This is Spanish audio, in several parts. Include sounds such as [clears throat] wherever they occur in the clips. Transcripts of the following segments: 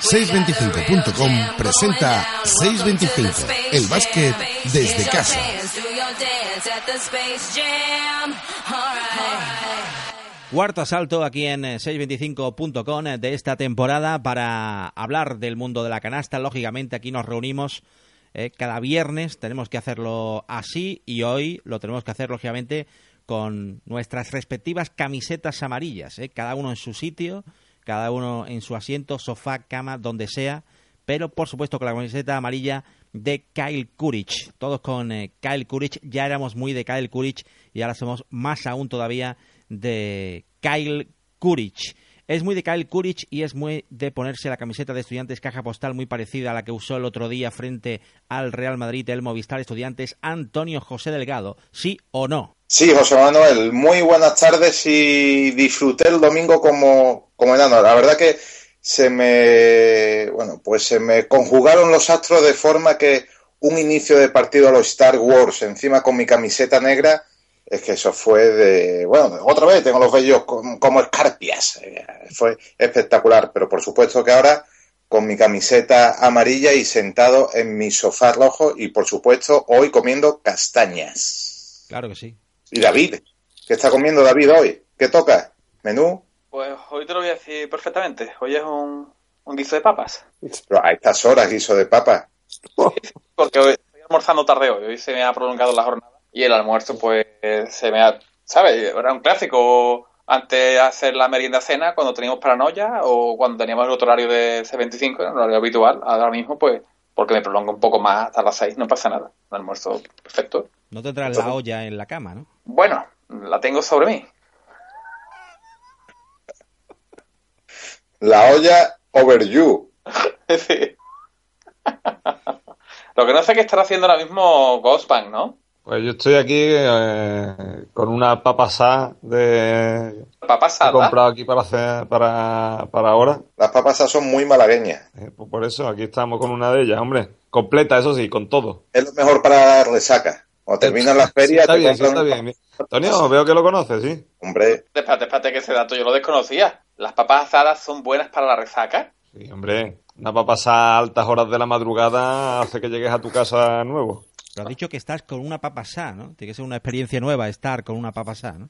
625.com presenta 625, el básquet desde casa. Cuarto asalto aquí en 625.com de esta temporada para hablar del mundo de la canasta. Lógicamente aquí nos reunimos eh, cada viernes, tenemos que hacerlo así y hoy lo tenemos que hacer lógicamente con nuestras respectivas camisetas amarillas, ¿eh? cada uno en su sitio, cada uno en su asiento, sofá, cama, donde sea, pero por supuesto con la camiseta amarilla de Kyle Courage. Todos con eh, Kyle Courage, ya éramos muy de Kyle Courage y ahora somos más aún todavía de Kyle Courage. Es muy de Kyle Courage y es muy de ponerse la camiseta de estudiantes caja postal muy parecida a la que usó el otro día frente al Real Madrid el Movistar Estudiantes Antonio José Delgado. ¿Sí o no? Sí, José Manuel, muy buenas tardes y disfruté el domingo como, como enano. La verdad que se me, bueno, pues se me conjugaron los astros de forma que un inicio de partido a los Star Wars encima con mi camiseta negra, es que eso fue de, bueno, otra vez tengo los vellos como, escarpias. Eh, fue espectacular, pero por supuesto que ahora con mi camiseta amarilla y sentado en mi sofá rojo y por supuesto hoy comiendo castañas. Claro que sí. ¿Y David? ¿Qué está comiendo David hoy? ¿Qué toca? ¿Menú? Pues hoy te lo voy a decir perfectamente. Hoy es un, un guiso de papas. Pero a estas horas guiso de papas. [laughs] Porque hoy estoy almorzando tarde hoy. Hoy se me ha prolongado la jornada. Y el almuerzo, pues, se me ha... ¿Sabes? Era un clásico antes de hacer la merienda cena, cuando teníamos paranoia o cuando teníamos el otro horario de C25, el horario habitual. Ahora mismo, pues, porque me prolongo un poco más hasta las 6, no pasa nada. Un almuerzo perfecto. No tendrás la olla en la cama, ¿no? Bueno, la tengo sobre mí. La olla over you. [laughs] Sí. Lo que no sé qué estará haciendo ahora mismo Ghostbank, ¿no? Pues yo estoy aquí eh, con una papasá de... ¿Papasada? He comprado aquí para hacer, para, para ahora. Las papasas son muy malagueñas. Eh, pues por eso, aquí estamos con una de ellas, hombre. Completa, eso sí, con todo. Es lo mejor para resaca. Cuando terminan las ferias... Sí, está te bien, sí, está un- bien. Antonio, veo que lo conoces, sí. Hombre, Espérate, espérate que ese dato yo lo desconocía. ¿Las papas asadas son buenas para la resaca? Sí, hombre. Una papasá a altas horas de la madrugada hace que llegues a tu casa nuevo. Pero has dicho que estás con una papasá, ¿no? Tiene que ser una experiencia nueva estar con una papasá, ¿no?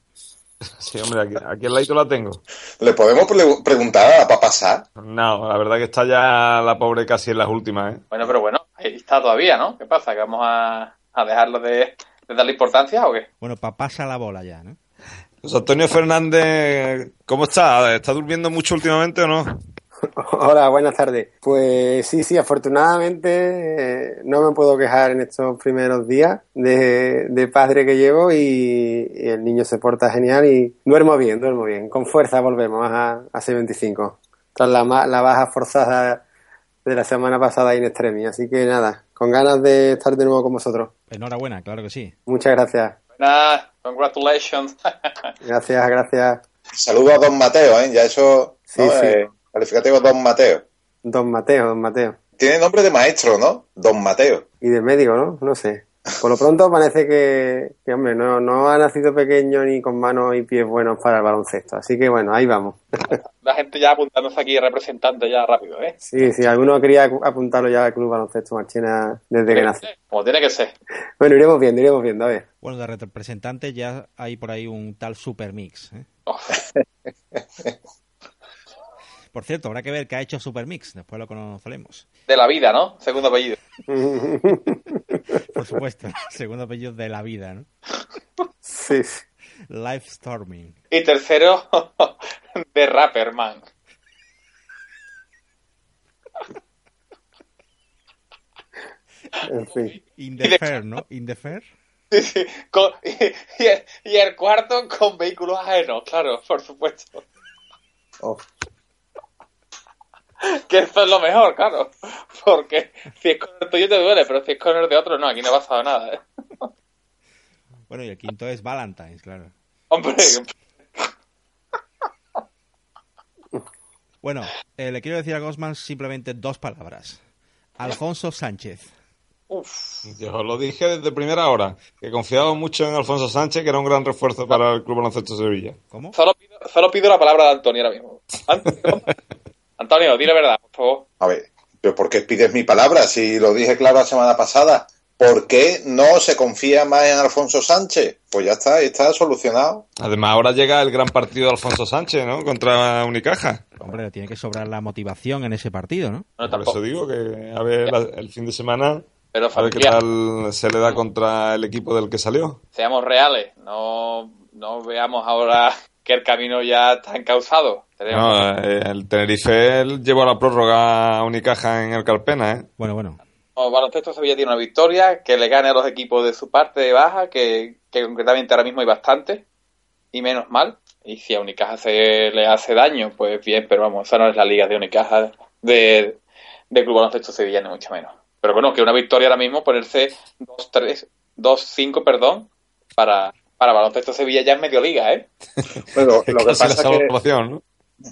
Sí, hombre, aquí, aquí al ladito la tengo. ¿le podemos pre- preguntar a la papasá? No, la verdad que está ya la pobre casi en las últimas, ¿eh? Bueno, pero bueno, ahí está todavía, ¿no? ¿Qué pasa? ¿Que vamos a, a dejarlo de, de darle importancia o qué? Bueno, papasa la bola ya, ¿no? Pues Antonio Fernández, ¿cómo está? ¿Está durmiendo mucho últimamente o no? [laughs] Hola, buenas tardes. Pues sí, sí, afortunadamente eh, no me puedo quejar en estos primeros días de, de padre que llevo y, y el niño se porta genial y duermo bien, duermo bien. Con fuerza volvemos a, a C25. Tras la, ma- la baja forzada de la semana pasada in extremis. Así que nada, con ganas de estar de nuevo con vosotros. Enhorabuena, claro que sí. Muchas gracias. Nada, congratulations. [laughs] Gracias, gracias. Saludo a Don Mateo, ¿eh? Ya eso... Sí, ¿no? sí. Eh, calificativo Don Mateo. Don Mateo, don Mateo. Tiene nombre de maestro, ¿no? Don Mateo. Y de médico, ¿no? No sé. Por lo pronto parece que, que, hombre, no, no ha nacido pequeño ni con manos y pies buenos para el baloncesto. Así que bueno, ahí vamos. [laughs] La gente ya apuntándose aquí representante ya rápido, ¿eh? Sí, sí, alguno quería apuntarlo ya al Club Baloncesto Marchena desde que nace. Como tiene que ser. Bueno, iremos viendo, iremos viendo, a ver. Bueno, de representante ya hay por ahí un tal Supermix. ¿eh? Oh, [laughs] Por cierto, habrá que ver qué ha hecho Supermix. Después lo conoceremos. de la vida, ¿no? Segundo apellido. [laughs] Por supuesto, segundo apellido de la vida, ¿no? Sí, sí. Life Storming. Y tercero, [laughs] de Rapperman. en fin. In the fair, ¿no? In the fair. Sí, sí. [laughs] y, el, cuarto con vehículos ajenos, claro, por supuesto. Oh. [laughs] Que esto es lo mejor, claro. Porque si es con el tuyo te duele, pero si es con el de otro, no, aquí no ha pasado nada. ¿eh? Bueno, y el quinto es Valentine's, claro. Hombre. Bueno, eh, le quiero decir a Gosman simplemente dos palabras. Alfonso Sánchez. Yo lo dije desde primera hora, que confiaba mucho en Alfonso Sánchez, que era un gran refuerzo para el Club Baloncesto Sevilla. ¿Cómo? Solo pido, la palabra de Antonio ahora mismo. Antonio, [laughs] dile verdad, por favor. A ver, ¿pero por qué pides mi palabra? Si lo dije claro la semana pasada. ¿Por qué no se confía más en Alfonso Sánchez? Pues ya está, está solucionado. Además, ahora llega el gran partido de Alfonso Sánchez, ¿no? Contra Unicaja. Hombre, tiene que sobrar la motivación en ese partido, ¿no? Por eso digo que, a ver, el fin de semana pero a ver qué tal se le da contra el equipo del que salió. Seamos reales, no, no veamos ahora que el camino ya está encauzado. No, eh, el Tenerife llevó la prórroga a Unicaja en el Carpena, ¿eh? Bueno, bueno. No, baloncesto Sevilla tiene una victoria, que le gane a los equipos de su parte de baja, que, concretamente ahora mismo hay bastante, y menos mal. Y si a Unicaja se le hace daño, pues bien, pero vamos, esa no es la liga de Unicaja de, de Club Baloncesto Sevilla, ni mucho menos. Pero bueno, que una victoria ahora mismo, ponerse 2-3, 2-5, perdón, para, para Baloncesto Sevilla ya es medio liga, ¿eh? Bueno, [laughs] lo que pasa es que... ¿no?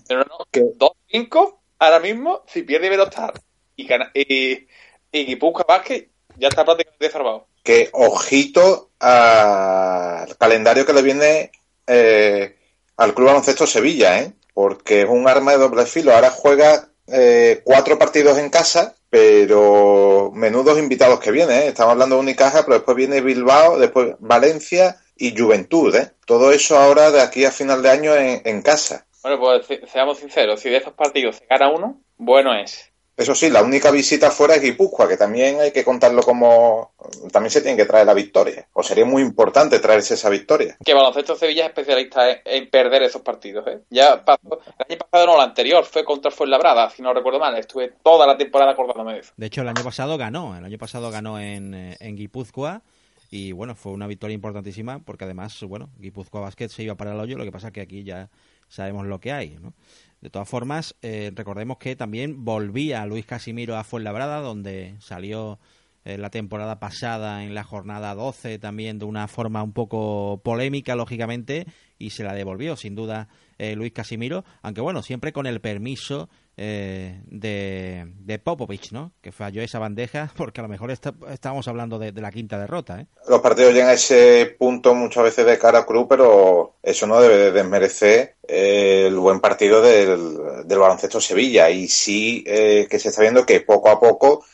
Pero no, 2-5 ahora mismo, si pierde Velostar y, y, y Vázquez, ya está prácticamente desarmado. Que ojito al calendario que le viene eh, al Club Baloncesto Sevilla, ¿eh? Porque es un arma de doble filo. Ahora juega eh, cuatro partidos en casa pero menudos invitados que vienen, ¿eh? Estamos hablando de Unicaja, pero después viene Bilbao, después Valencia y Juventud, ¿eh? Todo eso ahora de aquí a final de año en, casa. Bueno, pues seamos sinceros, si de esos partidos se gana uno, bueno es. Eso sí, la única visita fuera es Guipúzcoa, que también hay que contarlo como... También se tiene que traer la victoria. O sería muy importante traerse esa victoria. Que Baloncesto Sevilla es especialista en, perder esos partidos. ¿eh? Ya pasó, el año pasado no, el anterior fue contra Fuenlabrada, si no recuerdo mal. Estuve toda la temporada acordándome de eso. De hecho, el año pasado ganó. El año pasado ganó en, eh, en Guipúzcoa. Y bueno, fue una victoria importantísima porque además, bueno, Guipúzcoa Basket se iba para el hoyo. Lo que pasa es que aquí ya sabemos lo que hay, ¿no? De todas formas, eh, recordemos que también volvía Luis Casimiro a Fuenlabrada, donde salió eh, la temporada pasada en la jornada 12 también de una forma un poco polémica, lógicamente, y se la devolvió, sin duda, eh, Luis Casimiro, aunque bueno, siempre con el permiso eh, de, Popovich, ¿no? Que falló esa bandeja, [laughs] porque a lo mejor estábamos hablando de, la quinta derrota, ¿eh? Los partidos llegan a ese punto muchas veces de cara a cruz, pero eso no debe de desmerecer eh, el buen partido del, del baloncesto Sevilla. Y sí que se está viendo que poco a poco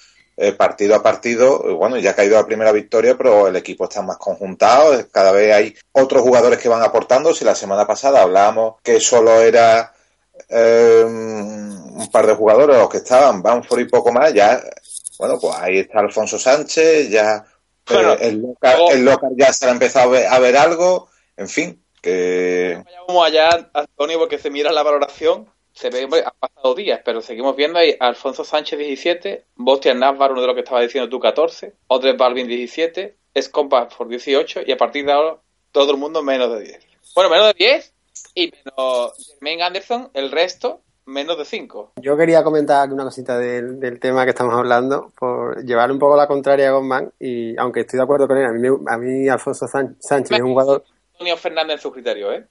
partido a partido, bueno, ya ha caído la primera victoria, pero el equipo está más conjuntado, cada vez hay otros jugadores que van aportando. Si la semana pasada hablábamos que solo era eh, un par de jugadores, los que estaban, Banford y poco más, ya, bueno, pues ahí está Alfonso Sánchez, ya eh, el, local, ya se ha empezado a ver, algo, en fin, que... Vamos allá, Antonio, porque se mira la valoración, se ve, han pasado días, pero seguimos viendo ahí Alfonso Sánchez 17, Bostian Nazvar, uno de los que estaba diciendo tú 14, Odres Balvin 17, Scott por 18 y a partir de ahora todo el mundo menos de 10. Bueno, menos de 10 y menos Jermaine Anderson, el resto menos de 5. Yo quería comentar una cosita del, tema que estamos hablando, por llevar un poco la contraria a Goldman, y aunque estoy de acuerdo con él, a mí, a mí Alfonso Sánchez es un jugador... Antonio Fernández en su criterio, ¿eh?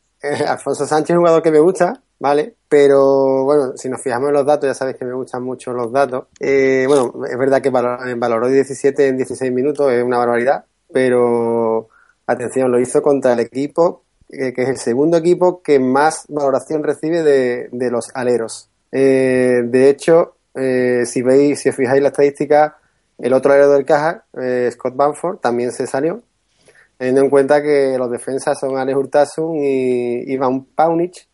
Alfonso Sánchez es un jugador que me gusta, ¿vale? Pero bueno, si nos fijamos en los datos, ya sabéis que me gustan mucho los datos. Eh, bueno, es verdad que valoró 17 en 16 minutos, es una barbaridad, pero atención, lo hizo contra el equipo que es el segundo equipo que más valoración recibe de, de los aleros. Eh, de hecho, eh, si veis, si os fijáis la estadística, el otro alero del caja, eh, Scott Banford, también se salió, teniendo en cuenta que los defensas son Alex Hurtasun y Ivan Paunich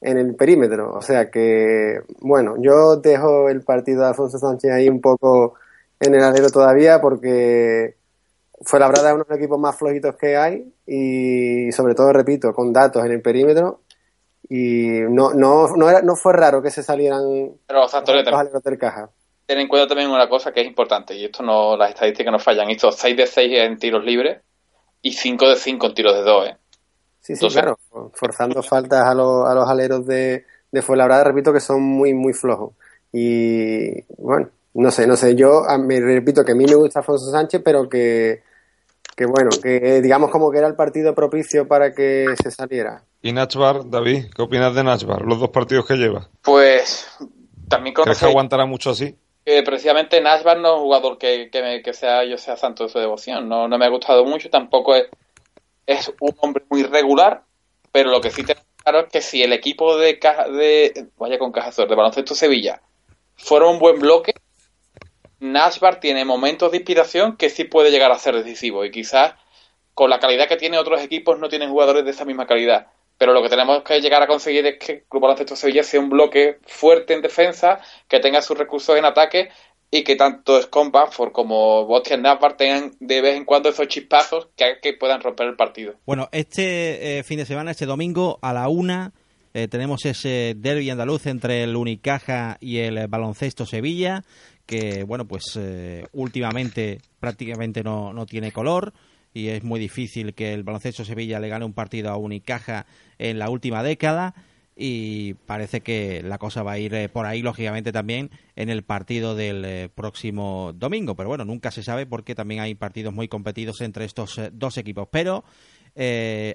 en el perímetro. O sea que, bueno, yo dejo el partido de Alfonso Sánchez ahí un poco en el alero todavía porque fue la verdad uno de los equipos más flojitos que hay y sobre todo, repito, con datos en el perímetro y no, no, no, era, no fue raro que se salieran Pero, los del caja. Ten en cuenta también una cosa que es importante y esto no, las estadísticas no fallan. Estos 6 de 6 en tiros libres, y 5 de 5 en tiros de 2, ¿eh? Sí, sí, claro, forzando faltas a los, a los aleros de, de Fuenlabrada, repito que son muy, muy flojos. Y bueno, no sé, no sé, yo me repito que a mí me gusta Alfonso Sánchez, pero que, que bueno, que digamos como que era el partido propicio para que se saliera. ¿Y Nachbar, David? ¿Qué opinas de Nachbar, los dos partidos que lleva? Pues también ¿Crees que aguantará mucho así? Que precisamente Nashbar no es un jugador que, que, sea, yo sea santo de su devoción, no, no me ha gustado mucho, tampoco es es un hombre muy regular, pero lo que sí tengo claro es que si el equipo de, de vaya con Cajazor, de baloncesto Sevilla, fuera un buen bloque, Nashbar tiene momentos de inspiración que sí puede llegar a ser decisivo y quizás con la calidad que tiene otros equipos no tienen jugadores de esa misma calidad. Pero lo que tenemos que llegar a conseguir es que el Club Baloncesto Sevilla sea un bloque fuerte en defensa, que tenga sus recursos en ataque y que tanto Scott como Bastian Navarre tengan de vez en cuando esos chispazos que, que puedan romper el partido. Bueno, este eh, fin de semana, este domingo a la una, eh, tenemos ese derby andaluz entre el Unicaja y el Baloncesto Sevilla, que, bueno, pues eh, últimamente prácticamente no, no tiene color y es muy difícil que el Baloncesto Sevilla le gane un partido a Unicaja en la última década y parece que la cosa va a ir eh, por ahí, lógicamente, también en el partido del eh, próximo domingo. Pero bueno, nunca se sabe porque también hay partidos muy competidos entre estos dos equipos. Pero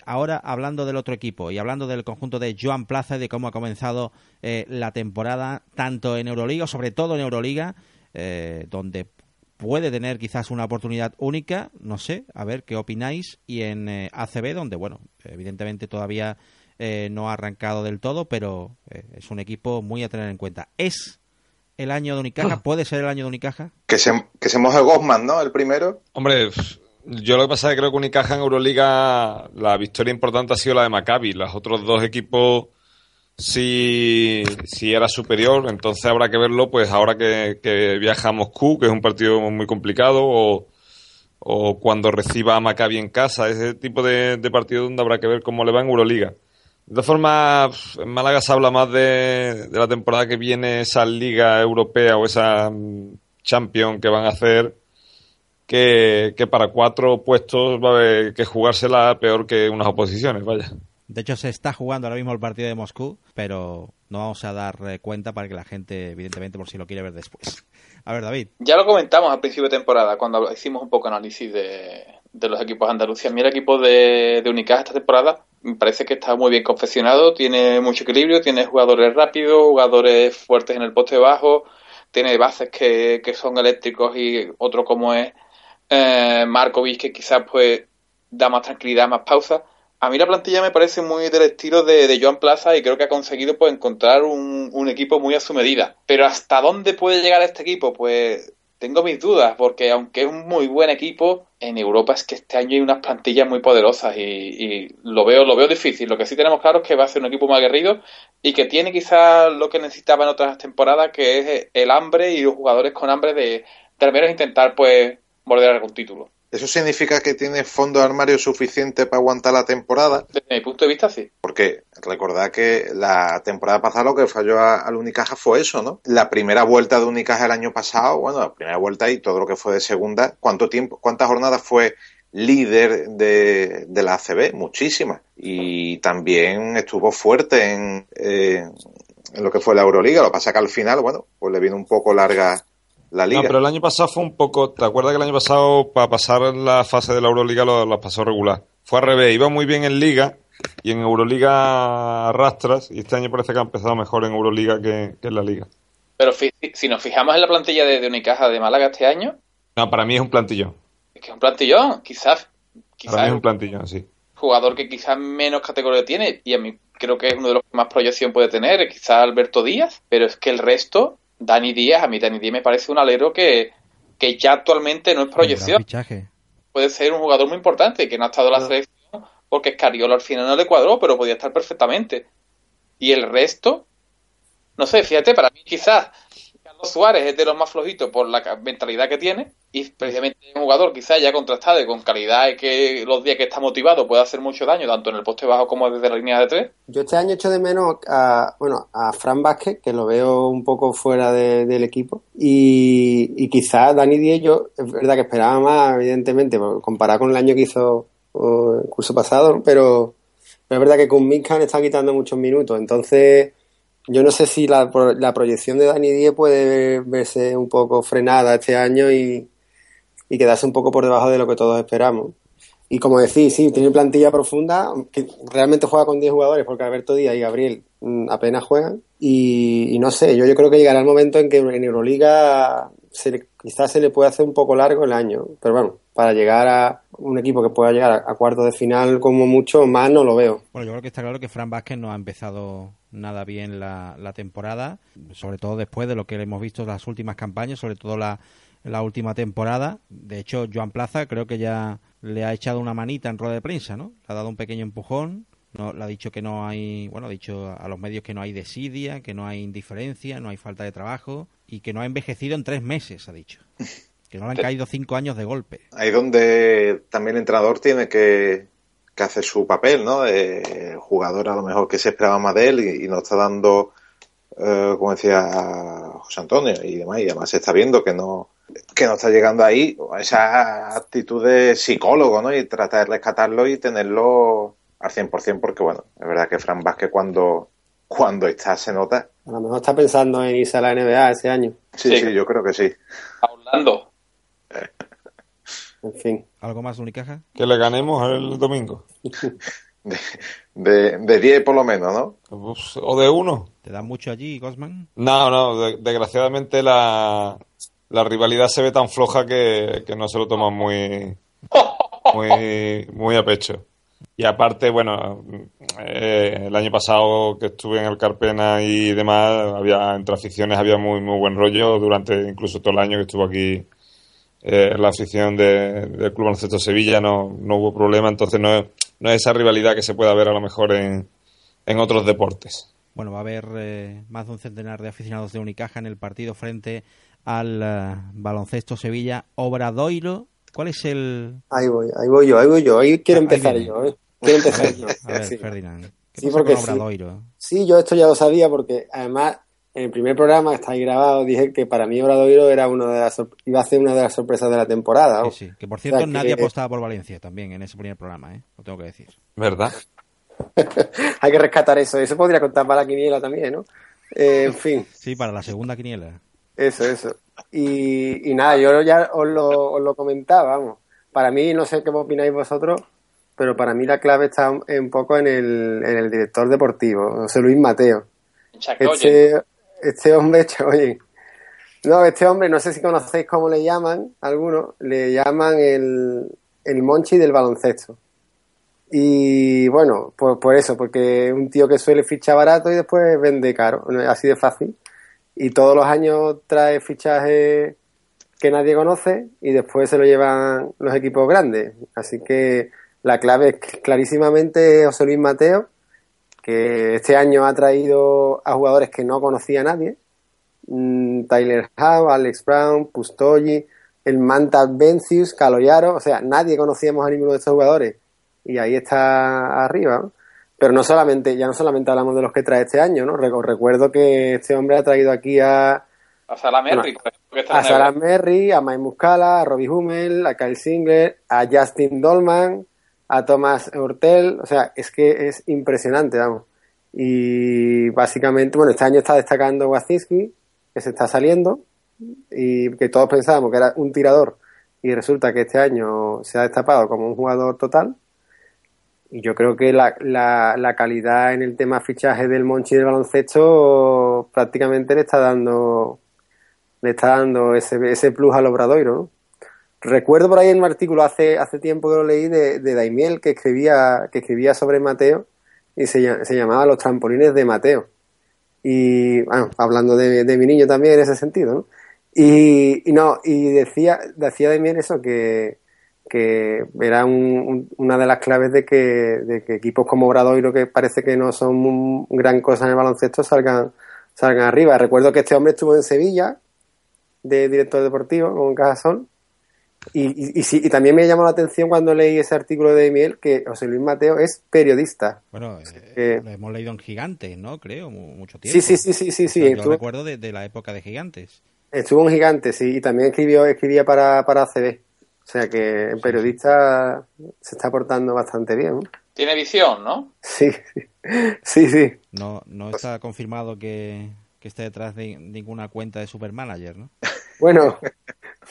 ahora, hablando del otro equipo y hablando del conjunto de Joan Plaza y de cómo ha comenzado la temporada, tanto en Euroliga, sobre todo en Euroliga, donde puede tener quizás una oportunidad única, no sé, a ver qué opináis, y en ACB, donde, bueno, evidentemente todavía eh, no ha arrancado del todo, pero eh, es un equipo muy a tener en cuenta. ¿Es el año de Unicaja? Ah. ¿Puede ser el año de Unicaja? Que se, que se moje Gosman, ¿no? El primero. Hombre, yo lo que pasa es que creo que Unicaja en Euroliga la victoria importante ha sido la de Maccabi. Los otros dos equipos si, si era superior, entonces habrá que verlo pues ahora que, viaja a Moscú, que es un partido muy complicado, o, o cuando reciba a Maccabi en casa, ese tipo de, de partido donde habrá que ver cómo le va en Euroliga. De todas formas, en Málaga se habla más de, la temporada que viene, esa liga europea o esa mm, champion que van a hacer, que, para cuatro puestos va a haber que jugársela peor que unas oposiciones, vaya. De hecho, se está jugando ahora mismo el partido de Moscú, pero no vamos a dar eh, cuenta para que la gente, evidentemente, por si lo quiere ver después. [laughs] A ver, David. Ya lo comentamos al principio de temporada, cuando hicimos un poco análisis de, de los equipos andalucía. Mira, el equipo de, de esta temporada me parece que está muy bien confeccionado, tiene mucho equilibrio, tiene jugadores rápidos, jugadores fuertes en el poste bajo, tiene bases que, que son eléctricos y otro como es eh, Markovic que quizás pues da más tranquilidad, más pausa. A mí la plantilla me parece muy del estilo de, Joan Plaza y creo que ha conseguido pues encontrar un, equipo muy a su medida. Pero ¿hasta dónde puede llegar este equipo? Pues tengo mis dudas, porque aunque es un muy buen equipo, en Europa es que este año hay unas plantillas muy poderosas y, lo veo lo veo difícil. Lo que sí tenemos claro es que va a ser un equipo más aguerrido y que tiene quizás lo que necesitaba en otras temporadas, que es el hambre y los jugadores con hambre de, al menos intentar pues morder algún título. ¿Eso significa que tiene fondo de armario suficiente para aguantar la temporada? Desde mi punto de vista, sí. Porque recordad que la temporada pasada lo que falló al Unicaja fue eso, ¿no? La primera vuelta de Unicaja el año pasado, bueno, la primera vuelta y todo lo que fue de segunda, ¿cuánto tiempo, cuántas jornadas fue líder de, la ACB? Muchísimas. Y también estuvo fuerte en, eh, en lo que fue la Euroliga. Lo que pasa que al final, bueno, pues le vino un poco larga no, pero el año pasado fue un poco. ¿Te acuerdas que el año pasado, para pasar la fase de la Euroliga, lo, pasó regular? Fue al revés, iba muy bien en Liga y en Euroliga arrastras. Y este año parece que ha empezado mejor en Euroliga que, en la Liga. Pero si nos fijamos en la plantilla de, Unicaja de Málaga este año. No, para mí es un plantillón. Es que es un plantillón, quizás. quizás para mí es un plantillón, sí. Jugador que quizás menos categoría tiene y a mí creo que es uno de los que más proyección puede tener, quizás Alberto Díaz, pero es que el resto Dani Díaz, a mí Dani Díaz me parece un alero que, que ya actualmente no es proyección. Puede ser un jugador muy importante que no ha estado en la selección porque Escariola al final no le cuadró, pero podía estar perfectamente. Y el resto, no sé, fíjate, para mí quizás Suárez es de los más flojitos por la mentalidad que tiene y precisamente un jugador quizás ya contrastado con calidad y que los días que está motivado puede hacer mucho daño tanto en el poste bajo como desde la línea de tres. Yo este año echo de menos a, bueno, a Fran Vázquez, que lo veo un poco fuera del equipo y, y quizás Dani Díez yo es verdad que esperaba más evidentemente comparado con el año que hizo o el curso pasado, pero, es verdad que con Minkan está quitando muchos minutos, entonces yo no sé si la, la proyección de Dani Díez puede verse un poco frenada este año y, y quedarse un poco por debajo de lo que todos esperamos. Y como decís, sí, tiene plantilla profunda, que realmente juega con 10 jugadores, porque Alberto Díaz y Gabriel mm, apenas juegan. Y, no sé, yo, yo creo que llegará el momento en que en Euroliga se quizás se le puede hacer un poco largo el año. Pero bueno, para llegar a un equipo que pueda llegar a, cuartos de final como mucho más no lo veo. Bueno, yo creo que está claro que Fran Vázquez no ha empezado nada bien la, la temporada, sobre todo después de lo que hemos visto en las últimas campañas, sobre todo la, la última temporada. De hecho, Joan Plaza creo que ya le ha echado una manita en rueda de prensa, ¿no? Le ha dado un pequeño empujón. No, le ha dicho que no hay, bueno, ha dicho a los medios que no hay desidia, que no hay indiferencia, no hay falta de trabajo y que no ha envejecido en tres meses, ha dicho. [laughs] Que no le han caído cinco años de golpe. Ahí donde también el entrenador tiene que, que hacer su papel, ¿no? el jugador a lo mejor que se esperaba más de él y, no está dando, eh, como decía José Antonio y demás, y además se está viendo que no, que no está llegando ahí, esa actitud de psicólogo, ¿no? Y tratar de rescatarlo y tenerlo al 100%, porque bueno, es verdad que Fran Vázquez cuando, cuando está se nota. A lo mejor está pensando en irse a la NBA ese año. Sí, sí, yo creo que sí. Hablando. En fin. ¿Algo más, Unicaja? Que le ganemos el domingo. [laughs] de, de 10 por lo menos, ¿no? Pues, o de uno. ¿Te da mucho allí, Gosman? No, no, desgraciadamente la, la rivalidad se ve tan floja que, no se lo toman muy, muy, muy a pecho. Y aparte, bueno, eh, el año pasado que estuve en el Carpena y demás, había entre aficiones había muy muy buen rollo durante incluso todo el año que estuvo aquí eh, la afición del Club Baloncesto Sevilla, no, no hubo problema, entonces no, no es esa rivalidad que se pueda ver a lo mejor en, en otros deportes. Bueno, va a haber eh, más de un centenar de aficionados de Unicaja en el partido frente al eh, baloncesto Sevilla Obradoiro. ¿Cuál es el...? Ahí voy, ahí voy yo, ahí voy yo. Ahí quiero empezar yo, ¿eh? Quiero empezar [laughs] yo. A ver, Ferdinand. sí, porque Obradoiro? Sí, yo esto ya lo sabía porque además en el primer programa está ahí grabado dije que para mí Obradoiro era uno de las iba a ser una de las sorpresas de la temporada. Sí, sí. Que por cierto nadie apostaba por Valencia también en ese primer programa, ¿eh? Lo tengo que decir. ¿Verdad? [laughs] Hay que rescatar eso. Eso podría contar para la quiniela también, ¿no? Eh, en fin. [laughs] Sí, para la segunda quiniela. Eso, eso. Y, nada, yo ya os lo, os lo comentaba, vamos. Para mí, no sé qué opináis vosotros, pero para mí la clave está un poco en el, en el director deportivo, José Luis Mateo. Este, este hombre, [laughs] oye, no, este hombre, no sé si conocéis cómo le llaman, algunos, le llaman el, el Monchi del baloncesto. Y bueno, pues por eso, porque un tío que suele fichar barato y después vende caro, así de fácil y todos los años trae fichajes que nadie conoce y después se lo llevan los equipos grandes. Así que la clave es clarísimamente José Luis Mateo, que este año ha traído a jugadores que no conocía nadie. Mm, Tyler Howe, Alex Brown, Pustoyi, el Manta Vencius, Caloyaro, o sea, nadie conocíamos a ninguno de estos jugadores y ahí está arriba. Pero no solamente, ya no solamente hablamos de los que trae este año, ¿no? Recuerdo que este hombre ha traído aquí a... A Salah Merry. a Salah Merry, a Mike Muscala, a Robbie Hummel, a Kyle Singler, a Justin Dolman, a Thomas Hortel. O sea, es que es impresionante, vamos. Y básicamente, bueno, este año está destacando Wazinski, que se está saliendo, y que todos pensábamos que era un tirador, y resulta que este año se ha destapado como un jugador total. Y yo creo que la, la, calidad en el tema fichaje del Monchi del baloncesto prácticamente le está dando le está dando ese, ese plus al Obradoiro, ¿no? Recuerdo por ahí en un artículo hace, hace tiempo que lo leí de, de Daimiel que escribía, que escribía sobre Mateo y se, se llamaba Los trampolines de Mateo. Y bueno, hablando de, de mi niño también en ese sentido, ¿no? Y, no, y decía, decía Daimiel eso, que, que era una de las claves de que, equipos como Obradoiro, que parece que no son gran cosa en el baloncesto, salgan, salgan arriba. Recuerdo que este hombre estuvo en Sevilla, de director deportivo, con Cajasol, y, y, y, también me llamó la atención cuando leí ese artículo de Miel que José Luis Mateo es periodista. Bueno, eh, lo hemos leído en Gigantes, ¿no? Creo, mucho tiempo. Sí, sí, sí, sí, sí. sí. Yo recuerdo de, la época de Gigantes. Estuvo en Gigantes, sí, y también escribió, escribía para, para ACB. O sea que el periodista se está portando bastante bien. Tiene visión, ¿no? Sí, [laughs] sí, sí. No, no está confirmado que, esté detrás de ninguna cuenta de Supermanager, ¿no? Bueno,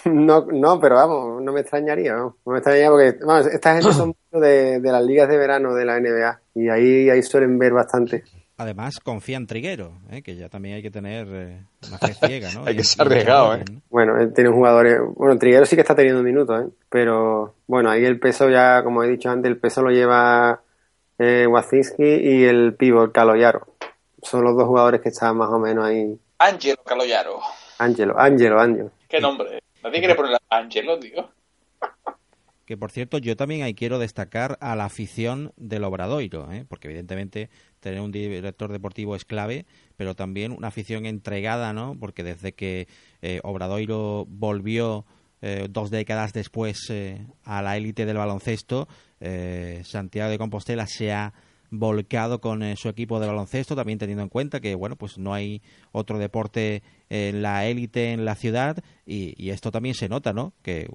no, no, pero vamos, no me extrañaría, ¿no? me extrañaría porque, vamos, esta gente son [clears throat] de, de las ligas de verano de la NBA y ahí, ahí suelen ver bastante. Además, confía en Triguero, ¿eh? que ya también hay que tener eh, una fe [laughs] ciega, ¿no? hay que ser arriesgado, ¿eh? Bueno, él tiene jugadores... Bueno, Triguero sí que está teniendo minutos, ¿eh? Pero, bueno, ahí el peso ya, como he dicho antes, el peso lo lleva eh, Wazinski y el pívot Caloyaro. Son los dos jugadores que están más o menos ahí. Ángelo Caloyaro. Ángelo, Ángelo, Ángelo. ¿Qué nombre? Nadie quiere poner Ángelo, tío. Que por cierto, yo también ahí quiero destacar a la afición del Obradoiro, ¿eh? porque evidentemente tener un director deportivo es clave, pero también una afición entregada, ¿no? Porque desde que eh, Obradoiro volvió eh, dos décadas después eh, a la élite del baloncesto, Santiago de Compostela se ha volcado con su equipo de baloncesto, también teniendo en cuenta que bueno, pues no hay otro deporte en la élite en la ciudad y, esto también se nota, ¿no? Que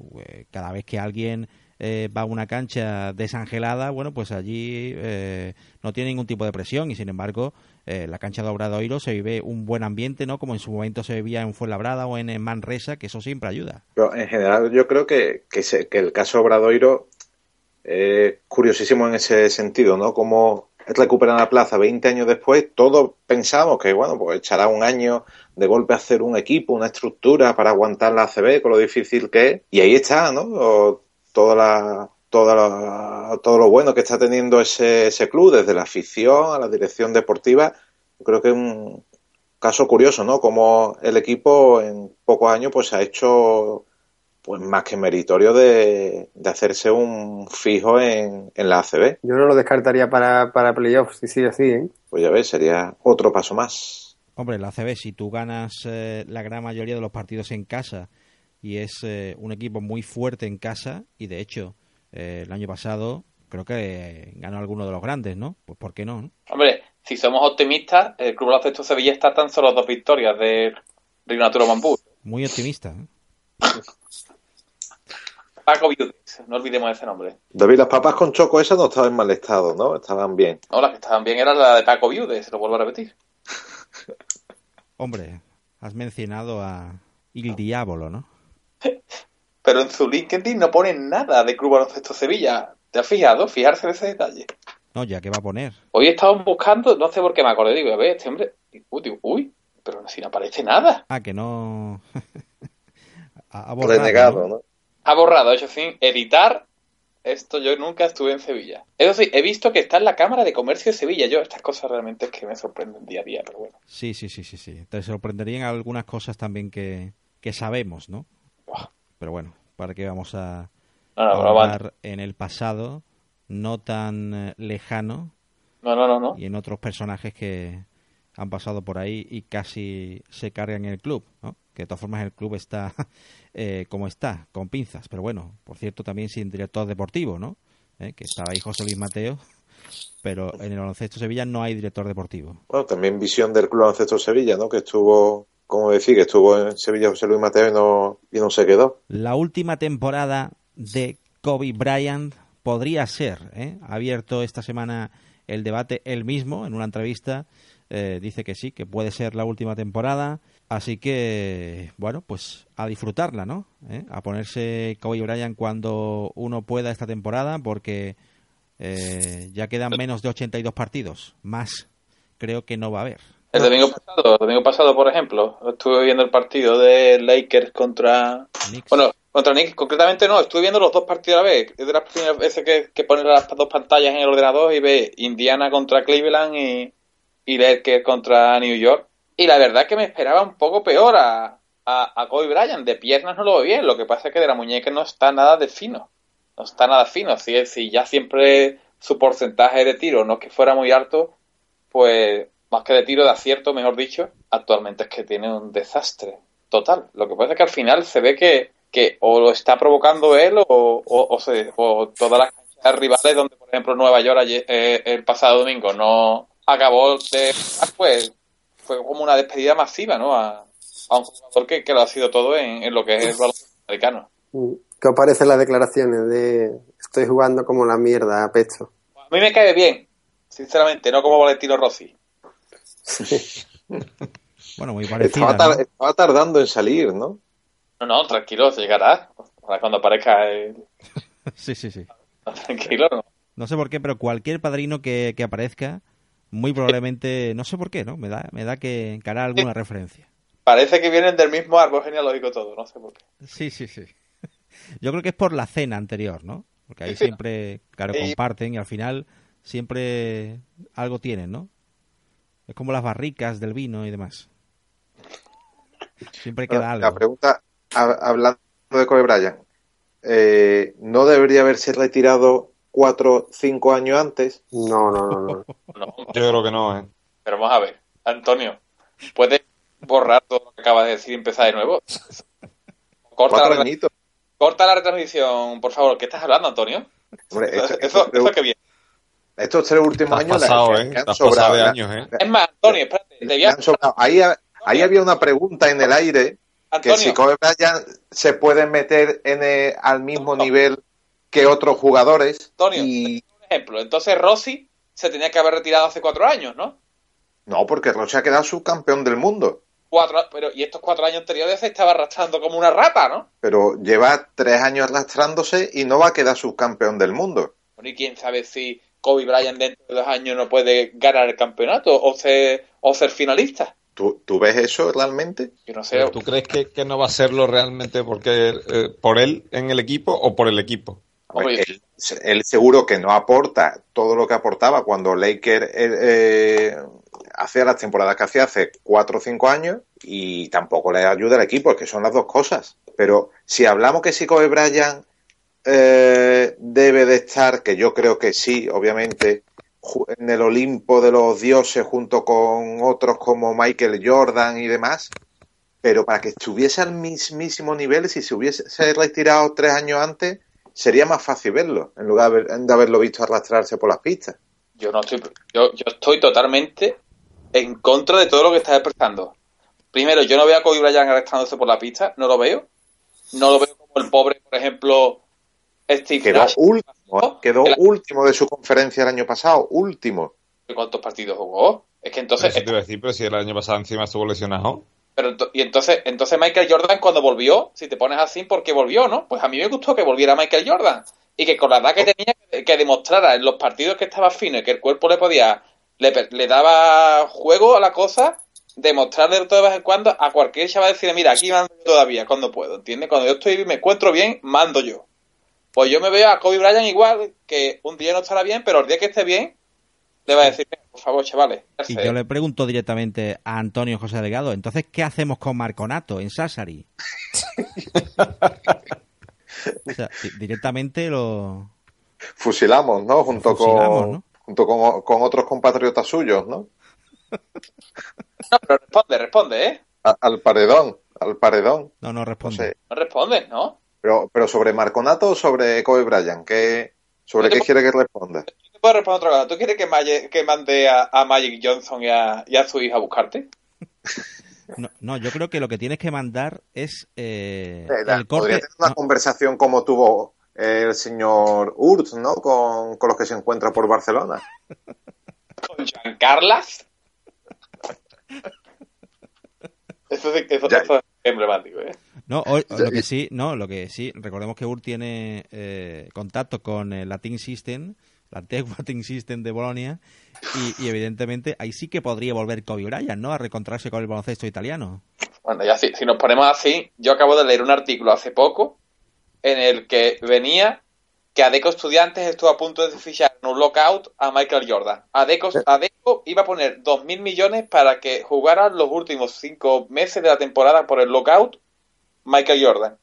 cada vez que alguien eh, va a una cancha desangelada, bueno, pues allí eh, no tiene ningún tipo de presión y sin embargo eh, la cancha de Obradoiro se vive un buen ambiente, ¿no? Como en su momento se vivía en Fuenlabrada o en, Manresa, que eso siempre ayuda. En general yo creo que, que, que el caso Obradoiro es curiosísimo en ese sentido, ¿no? Como recuperan la plaza 20 años después, todos pensamos que, bueno, pues echará un año de golpe a hacer un equipo, una estructura para aguantar la ACB, con lo difícil que es. Y ahí está, ¿no? toda la, todo lo bueno que está teniendo ese, ese club, desde la afición a la dirección deportiva. creo que es un caso curioso, ¿no? Como el equipo en pocos años pues ha hecho pues más que meritorio de, hacerse un fijo en, en, la ACB. Yo no lo descartaría para, para playoffs si sigue así, ¿eh? Pues ya ves, sería otro paso más. Hombre, la ACB, si tú ganas eh, la gran mayoría de los partidos en casa y es eh, un equipo muy fuerte en casa y de hecho eh, el año pasado creo que ganó alguno de los grandes, ¿no? Pues ¿por qué no? Hombre, si somos optimistas, el Club Baloncesto Sevilla está tan solo dos victorias de Río Naturo Mampú. Muy optimista. ¿eh? [laughs] Paco Viudes, no olvidemos ese nombre. David, las papas con choco esas no estaban en mal estado, ¿no? Estaban bien. No, las que estaban bien eran las de Paco Viudes, se lo vuelvo a repetir. [laughs] Hombre, has mencionado a Il Diablo, ¿no? [laughs] Pero en su LinkedIn no pone nada de Club Baloncesto Sevilla. ¿Te has fijado? Fijarse de ese detalle. No, ya que va a poner. Hoy estamos buscando, no sé por qué me acordé, digo, a ver, este hombre, uy, pero si no aparece nada. Ah, que no. [laughs] ha, borrado. ¿no? Ha borrado, hecho sin editar. Esto yo nunca estuve en Sevilla. Eso sí, he visto que está en la Cámara de Comercio de Sevilla. Yo, estas cosas realmente es que me sorprenden día a día, pero bueno. Sí, sí, sí, sí, sí. Te sorprenderían algunas cosas también que, que sabemos, ¿no? Pero bueno, ¿para qué vamos a hablar en el pasado no tan eh, lejano? No, no, no, Y en otros personajes que han pasado por ahí y casi se cargan en el club, ¿no? Que de todas formas el club está eh, como está, con pinzas. Pero bueno, por cierto, también sin director deportivo, ¿no? Eh, que estaba ahí José Luis Mateo pero en el baloncesto Sevilla no hay director deportivo. Bueno, también visión del Club Baloncesto Sevilla, ¿no? Que estuvo como decir, que estuvo en Sevilla José Luis Mateo y no, y no se quedó. La última temporada de Kobe Bryant podría ser, ¿eh? ha abierto esta semana el debate él mismo en una entrevista, eh, dice que sí, que puede ser la última temporada, así que, bueno, pues a disfrutarla, ¿no? ¿Eh? A ponerse Kobe Bryant cuando uno pueda esta temporada, porque ya quedan menos de 82 partidos, más creo que no va a haber. El domingo pasado, el domingo pasado, por ejemplo, estuve viendo el partido de Lakers contra. Bueno, contra Knicks, concretamente no, estuve viendo los dos partidos a la vez. Es de las primeras veces que, que pones las dos pantallas en el ordenador y ve Indiana contra Cleveland y, y Lakers contra New York. Y la verdad que me esperaba un poco peor a, a, a Kobe Bryant. De piernas no lo veo bien, lo que pasa es que de la muñeca no está nada de fino. No está nada fino. Si, si ya siempre su porcentaje de tiro no es que fuera muy alto, pues más que de tiro de acierto, mejor dicho, actualmente es que tiene un desastre total. Lo que pasa es que al final se ve que, que o lo está provocando él o, o, o, todas las canchas rivales donde, por ejemplo, Nueva York eh, el pasado domingo no acabó de... Pues fue como una despedida masiva, ¿no? A, un jugador que, que, lo ha sido todo en, lo que es el baloncesto americano. Mm, ¿Qué os parecen las declaraciones de estoy jugando como la mierda, a pecho? A mí me cae bien, sinceramente, no como Valentino Rossi. [laughs] Bueno, muy parecido. Estaba, tar- ¿no? estaba tardando en salir, ¿no? No, no, tranquilo, se llegará. Ahora cuando aparezca el... [laughs] Sí, sí, sí. [laughs] Tranquilo, ¿no? No sé por qué, pero cualquier padrino que, que aparezca, muy probablemente, no sé por qué, ¿no? Me da, me da que encarar alguna referencia. Parece que vienen del mismo árbol genealógico todo, no sé por qué. Sí, sí, sí. [laughs] Yo creo que es por la cena anterior, ¿no? Porque ahí siempre, claro, Y- comparten y al final siempre algo tienen, ¿no? Es como las barricas del vino y demás. Siempre queda La algo. pregunta, ha- hablando de Kobe Bryant, eh, ¿no debería haberse retirado cuatro, cinco años antes? No, no, no, no. No, Yo creo que no, ¿eh? pero vamos a ver. Antonio, ¿puedes borrar todo lo que acabas de decir y empezar de nuevo? Corta la, corta la retransmisión, por favor. ¿Qué estás hablando, Antonio? Hombre, Eso, esto- eso, estos, eso que bien. estos tres últimos años pasado, ¿eh? han sobrado, años, ¿eh? Es más, Antonio, espérate. Te voy a... Ahí, ahí había una pregunta en el aire que si Kobe Bryant se puede meter en el- al mismo nivel que otros jugadores Antonio, y un ejemplo. Entonces Rossi se tenía que haber retirado hace cuatro años, ¿no? no porque Roche ha quedado subcampeón del mundo Cuatro, pero y estos cuatro años anteriores se estaba arrastrando como una rata, ¿no? pero lleva tres años arrastrándose y no va a quedar subcampeón del mundo Bueno, y quién sabe si Kobe Bryant dentro de dos años no puede ganar el campeonato o ser, o ser finalista. ¿Tú, tú ves eso realmente? Yo no sé. ¿Tú crees que, que no va a serlo realmente porque eh, por él en el equipo o por el equipo? Hombre, él, él seguro que no aporta todo lo que aportaba cuando Laker eh, eh, hacía las temporadas que hacía hace cuatro o cinco años y tampoco le ayuda al equipo, es que son las dos cosas. Pero si hablamos que si Kobe Bryant eh, debe de estar, que yo creo que sí, obviamente, en el Olimpo de los dioses junto con otros como Michael Jordan y demás, pero para que estuviese al mismísimo nivel, si se hubiese retirado tres años antes, sería más fácil verlo, en lugar de, haber- de haberlo visto arrastrarse por las pistas. Yo no estoy, yo, yo estoy totalmente en contra de todo lo que estás expresando. Primero, yo no veo a Kobe Bryant arrastrándose por la pista, no lo veo. No lo veo como el pobre, por ejemplo, Steve Quedó Nash. último, ¿eh? quedó último de su conferencia el año pasado, último. ¿Cuántos partidos jugó? Es que entonces, Eso te iba a decir, pero si el año pasado encima estuvo lesionado. Pero y entonces, entonces Michael Jordan cuando volvió, si te pones así, ¿por qué volvió, no? Pues a mí me gustó que volviera Michael Jordan y que con la edad que tenía que, demostrara en los partidos que estaba fino y que el cuerpo le podía, le, daba juego a la cosa, demostrarle de vez en cuando a cualquier chaval decirle, mira, aquí mando yo todavía cuando puedo, ¿entiendes? Cuando yo estoy me encuentro bien, mando yo. Pues yo me veo a Kobe Bryant igual, que un día no estará bien, pero el día que esté bien, le va a decir, por favor, chavales. Y yo le pregunto directamente a Antonio José Delgado, entonces, ¿qué hacemos con Marconato en Sassari? [laughs] o sea, di- directamente lo... Fusilamos, ¿no? Junto Fusilamos, con, ¿no? junto con, con otros compatriotas suyos, ¿no? No, pero responde, responde, ¿eh? A- al paredón, al paredón. No, no No responde. sé. No responde, ¿no? Pero, pero sobre Marconato o sobre Kobe Bryant, ¿qué, ¿sobre qué quiere que responda? Puedo responder otra cosa. ¿Tú quieres que, Maye- que mande a, a Magic Johnson y a, y a su hija a buscarte? [laughs] No, no, yo creo que lo que tienes que mandar es eh, el corte... tener una no, conversación como tuvo el señor Urt, ¿no? Con, con los que se encuentra por Barcelona. ¿Con Jean Carlas? Eso, sí- eso, es emblemático, ¿eh? No, o- o [laughs] lo que sí, no, lo que sí, recordemos que UR tiene eh, contacto con el la Team System, la antigua Team System de Bolonia, y, y evidentemente ahí sí que podría volver Kobe Bryant, ¿no? A reencontrarse con el baloncesto italiano. Bueno, ya si, si nos ponemos así, yo acabo de leer un artículo hace poco en el que venía que Adeco Estudiantes estuvo a punto de fichar en un lockout a Michael Jordan. Adeco, Adeco iba a poner 2.000 millones para que jugara los últimos cinco meses de la temporada por el lockout Michael Jordan.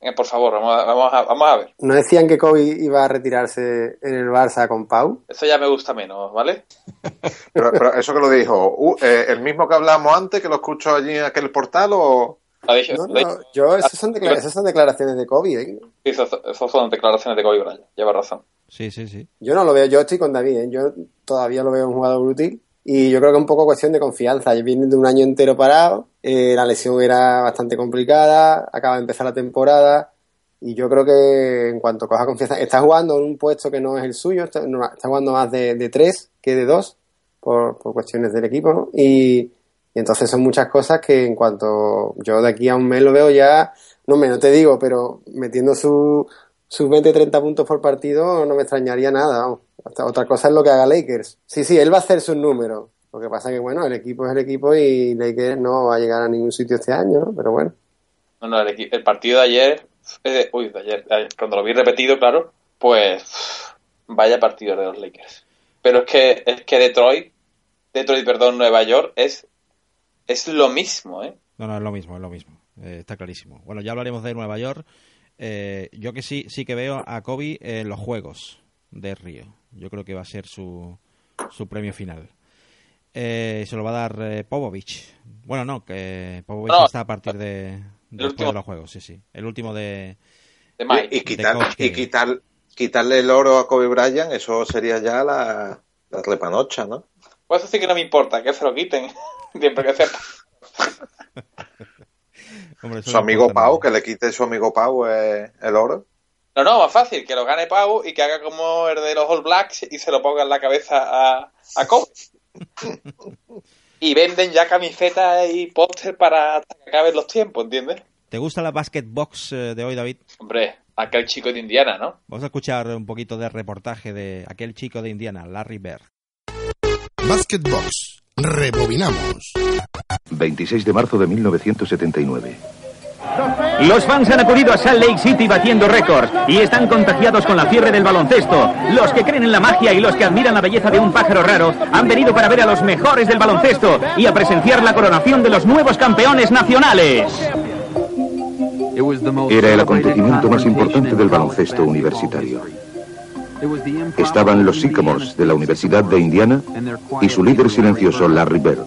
Eh, por favor, vamos a, vamos, a, vamos a ver. ¿No decían que Kobe iba a retirarse en el Barça con Pau? Eso ya me gusta menos, ¿vale? [laughs] Pero, pero eso que lo dijo, uh, eh, ¿el mismo que hablamos antes, que lo escucho allí en aquel portal o...? Dicho- No, no, yo, esas son, declara- esas son declaraciones de Kobe. ¿eh? Sí, Esas esas son declaraciones de Kobe Bryant, lleva razón. Sí, sí, sí. Yo no lo veo, yo estoy con David, ¿eh? yo todavía lo veo un jugador útil y yo creo que es un poco cuestión de confianza. Viene de un año entero parado, eh, la lesión era bastante complicada, acaba de empezar la temporada y yo creo que en cuanto coja confianza, está jugando en un puesto que no es el suyo, está, jugando más de, tres que de dos, por, cuestiones del equipo, ¿no? Y, entonces son muchas cosas que en cuanto yo de aquí a un mes lo veo ya, no me no te digo, pero metiendo sus 20-30 puntos por partido no me extrañaría nada. Otra cosa es lo que haga Lakers. Sí, sí, él va a hacer sus números. Lo que pasa es que, bueno, el equipo es el equipo y Lakers no va a llegar a ningún sitio este año, ¿no? Pero bueno. No, el, el partido de ayer eh, uy, ayer, cuando lo vi repetido, claro, pues vaya partido de los Lakers. Pero es que, es que Detroit, Detroit, perdón, Nueva York, es, es lo mismo, ¿eh? No, no, es lo mismo, es lo mismo. Eh, está clarísimo. Bueno, ya hablaremos de Nueva York. Eh, yo que sí, sí que veo a Kobe en los Juegos de Río. Yo creo que va a ser su, su premio final. se lo va a dar Popovich. Bueno, no, que Popovich está a partir de, Después de los juegos, sí, sí. El último de. y, quitar, y quitar, quitarle el oro a Kobe Bryant, eso sería ya la, la repanocha, ¿no? Pues eso sí que no me importa, que se lo quiten. [laughs] Siempre que sepa. Su amigo Pau, que le quite su amigo Pau eh, el oro. No, no, más fácil, que lo gane Pau y que haga como el de los All Blacks y se lo ponga en la cabeza a, a Kobe. [laughs] y venden ya camisetas y póster para hasta que acaben los tiempos, ¿entiendes? ¿Te gusta la basket box eh, de hoy, David? Hombre, aquel chico de Indiana, ¿no? Vamos a escuchar un poquito de reportaje de aquel chico de Indiana, Larry Bird. Basket Box. Rebobinamos. 26 de marzo de 1979. Los fans han acudido a Salt Lake City batiendo récords y están contagiados con la fiebre del baloncesto. Los que creen en la magia y los que admiran la belleza de un pájaro raro han venido para ver a los mejores del baloncesto y a presenciar la coronación de los nuevos campeones nacionales. Era el acontecimiento más importante del baloncesto universitario. Estaban los Sycamores de la Universidad de Indiana y su líder silencioso, Larry Bird.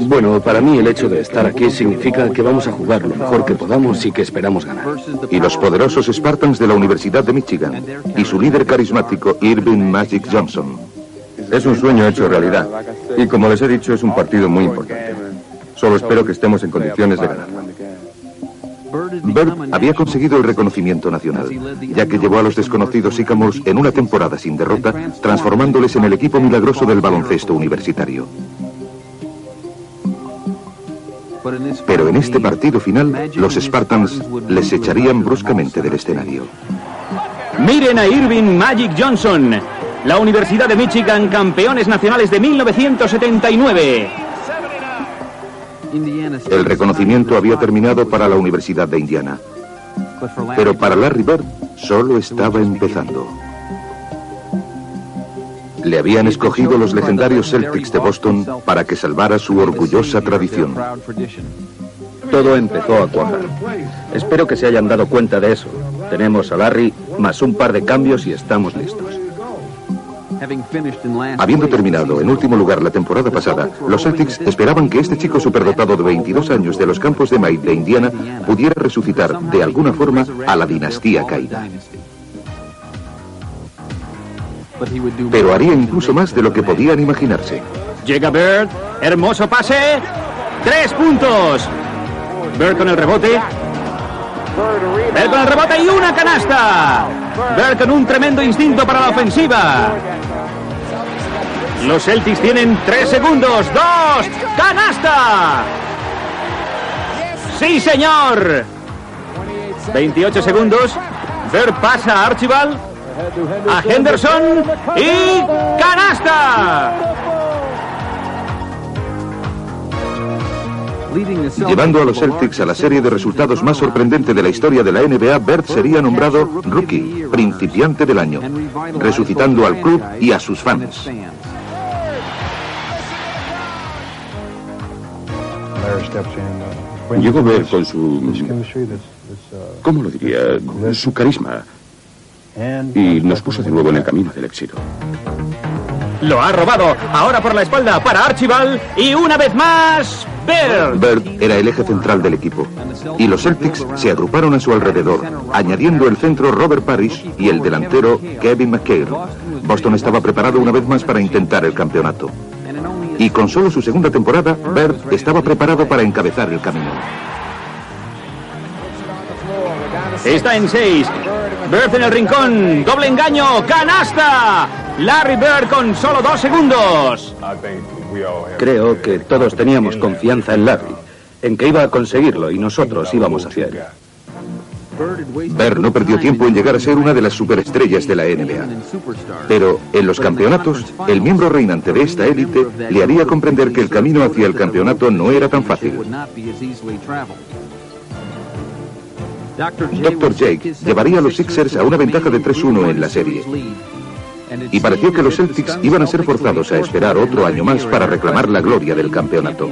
Bueno, para mí el hecho de estar aquí significa que vamos a jugar lo mejor que podamos y que esperamos ganar. Y los poderosos Spartans de la Universidad de Michigan y su líder carismático, Irving Magic Johnson. Es un sueño hecho realidad. Y como les he dicho, es un partido muy importante. Solo espero que estemos en condiciones de ganar. Bird había conseguido el reconocimiento nacional, ya que llevó a los desconocidos Sycamores en una temporada sin derrota, transformándoles en el equipo milagroso del baloncesto universitario. Pero en este partido final, los Spartans les echarían bruscamente del escenario. Miren a Irving Magic Johnson, la Universidad de Michigan, campeones nacionales de 1979. El reconocimiento había terminado para la Universidad de Indiana. Pero para Larry Bird solo estaba empezando. Le habían escogido los legendarios Celtics de Boston para que salvara su orgullosa tradición. Todo empezó a cuajar. Espero que se hayan dado cuenta de eso. Tenemos a Larry más un par de cambios y estamos listos. Habiendo terminado en último lugar la temporada pasada, los Celtics esperaban que este chico superdotado de 22 años de los campos de Maid de Indiana pudiera resucitar de alguna forma a la dinastía caída. Pero haría incluso más de lo que podían imaginarse. Llega Bird, hermoso pase, tres puntos. Bird con el rebote, Bird con el rebote y una canasta. Bird con un tremendo instinto para la ofensiva. Los Celtics tienen tres segundos. ¡Dos! ¡Canasta! ¡Sí, señor! 28 segundos. Ver pasa a Archibald. A Henderson. ¡Y canasta! Llevando a los Celtics a la serie de resultados más sorprendente de la historia de la NBA, Bert sería nombrado Rookie, principiante del año, resucitando al club y a sus fans. Llegó ver con su... ¿Cómo lo diría? Su carisma. Y nos puso de nuevo en el camino del éxito. Lo ha robado. Ahora por la espalda para Archibald. Y una vez más, Bird. Bird era el eje central del equipo. Y los Celtics se agruparon a su alrededor, añadiendo el centro Robert Parrish y el delantero Kevin McHale. Boston estaba preparado una vez más para intentar el campeonato y con solo su segunda temporada, Bird estaba preparado para encabezar el camino. Está en 6. Bird en el rincón. Doble engaño. ¡Canasta! Larry Bird con solo dos segundos. Creo que todos teníamos confianza en Larry, en que iba a conseguirlo y nosotros íbamos hacia él. Bird no perdió tiempo en llegar a ser una de las superestrellas de la NBA. Pero en los campeonatos, el miembro reinante de esta élite le haría comprender que el camino hacia el campeonato no era tan fácil. Dr. Jake llevaría a los Sixers a una ventaja de 3-1 en la serie. Y pareció que los Celtics iban a ser forzados a esperar otro año más para reclamar la gloria del campeonato.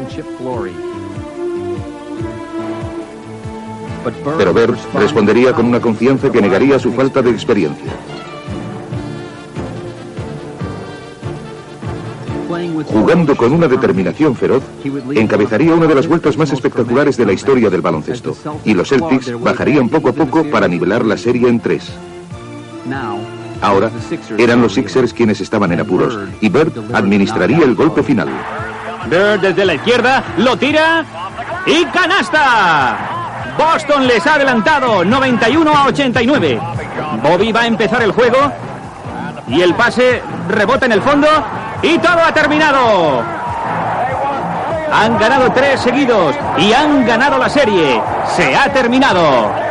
Pero Bird respondería con una confianza que negaría su falta de experiencia. Jugando con una determinación feroz, encabezaría una de las vueltas más espectaculares de la historia del baloncesto, y los Celtics bajarían poco a poco para nivelar la serie en tres. Ahora eran los Sixers quienes estaban en apuros, y Bird administraría el golpe final. Bird desde la izquierda, lo tira y canasta. Boston les ha adelantado 91 a 89. Bobby va a empezar el juego y el pase rebota en el fondo y todo ha terminado. Han ganado tres seguidos y han ganado la serie. Se ha terminado.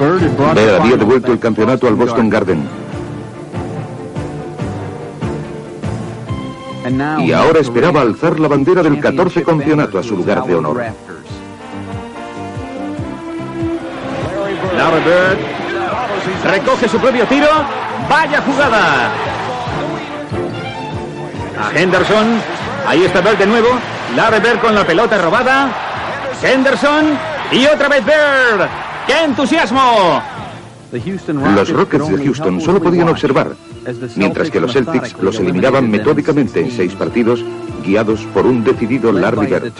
Bird había devuelto el campeonato al Boston Garden. Y ahora esperaba alzar la bandera del 14 campeonato a su lugar de honor. Larry Bird recoge su propio tiro. Vaya jugada. A Henderson. Ahí está Bird de nuevo. Larry Bird con la pelota robada. Henderson. Y otra vez Bird. ¡Qué entusiasmo! Los Rockets de Houston solo podían observar, mientras que los Celtics los eliminaban metódicamente en seis partidos, guiados por un decidido Larry Bird.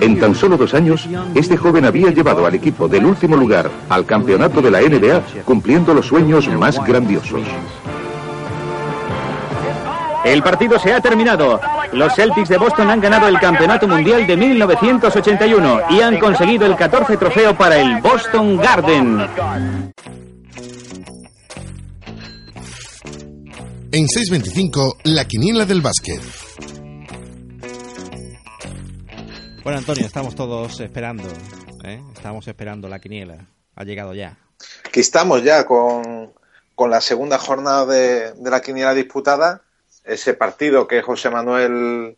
En tan solo dos años, este joven había llevado al equipo del último lugar al campeonato de la NBA, cumpliendo los sueños más grandiosos. El partido se ha terminado. Los Celtics de Boston han ganado el Campeonato Mundial de 1981 y han conseguido el 14 trofeo para el Boston Garden. En 6.25, la quiniela del básquet. Bueno, Antonio, estamos todos esperando. ¿eh? Estamos esperando la quiniela. Ha llegado ya. Aquí estamos ya con, con la segunda jornada de, de la quiniela disputada ese partido que José Manuel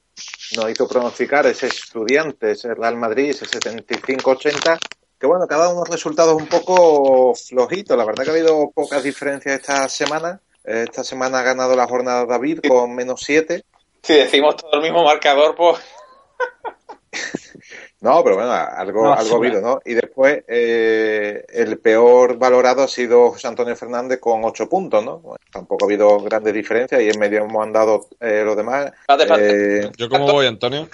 nos hizo pronosticar, ese estudiante, ese Real Madrid, ese 75-80, que bueno, que ha dado unos resultados un poco flojitos. La verdad que ha habido pocas diferencias esta semana. Esta semana ha ganado la jornada David con menos 7. Si decimos todo el mismo marcador, pues... [laughs] No, pero bueno, algo, no, algo habido, ¿no? Y después, eh, el peor valorado ha sido José Antonio Fernández con ocho puntos, ¿no? Bueno, tampoco ha habido grandes diferencias y en medio hemos andado eh, los demás. Eh, ¿Yo cómo voy, Antonio?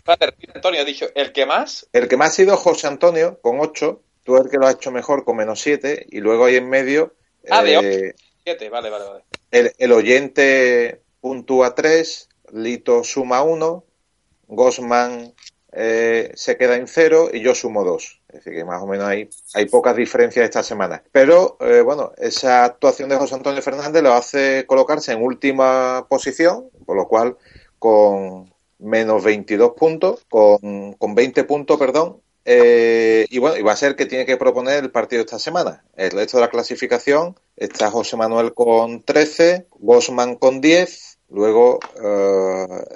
Antonio ha dicho, ¿el que más? El que más ha sido José Antonio con ocho, tú el que lo has hecho mejor con menos siete y luego ahí en medio... Ah, de ocho, siete, vale, vale, vale. El, el oyente puntúa tres, Lito suma uno, Gosman eh, se queda en cero y yo sumo dos. Es decir, que más o menos hay, hay pocas diferencias esta semana. Pero eh, bueno, esa actuación de José Antonio Fernández lo hace colocarse en última posición, por lo cual con menos 22 puntos, con, con 20 puntos, perdón. Eh, y bueno, y va a ser que tiene que proponer el partido esta semana. El resto de la clasificación está José Manuel con 13, Bosman con 10, luego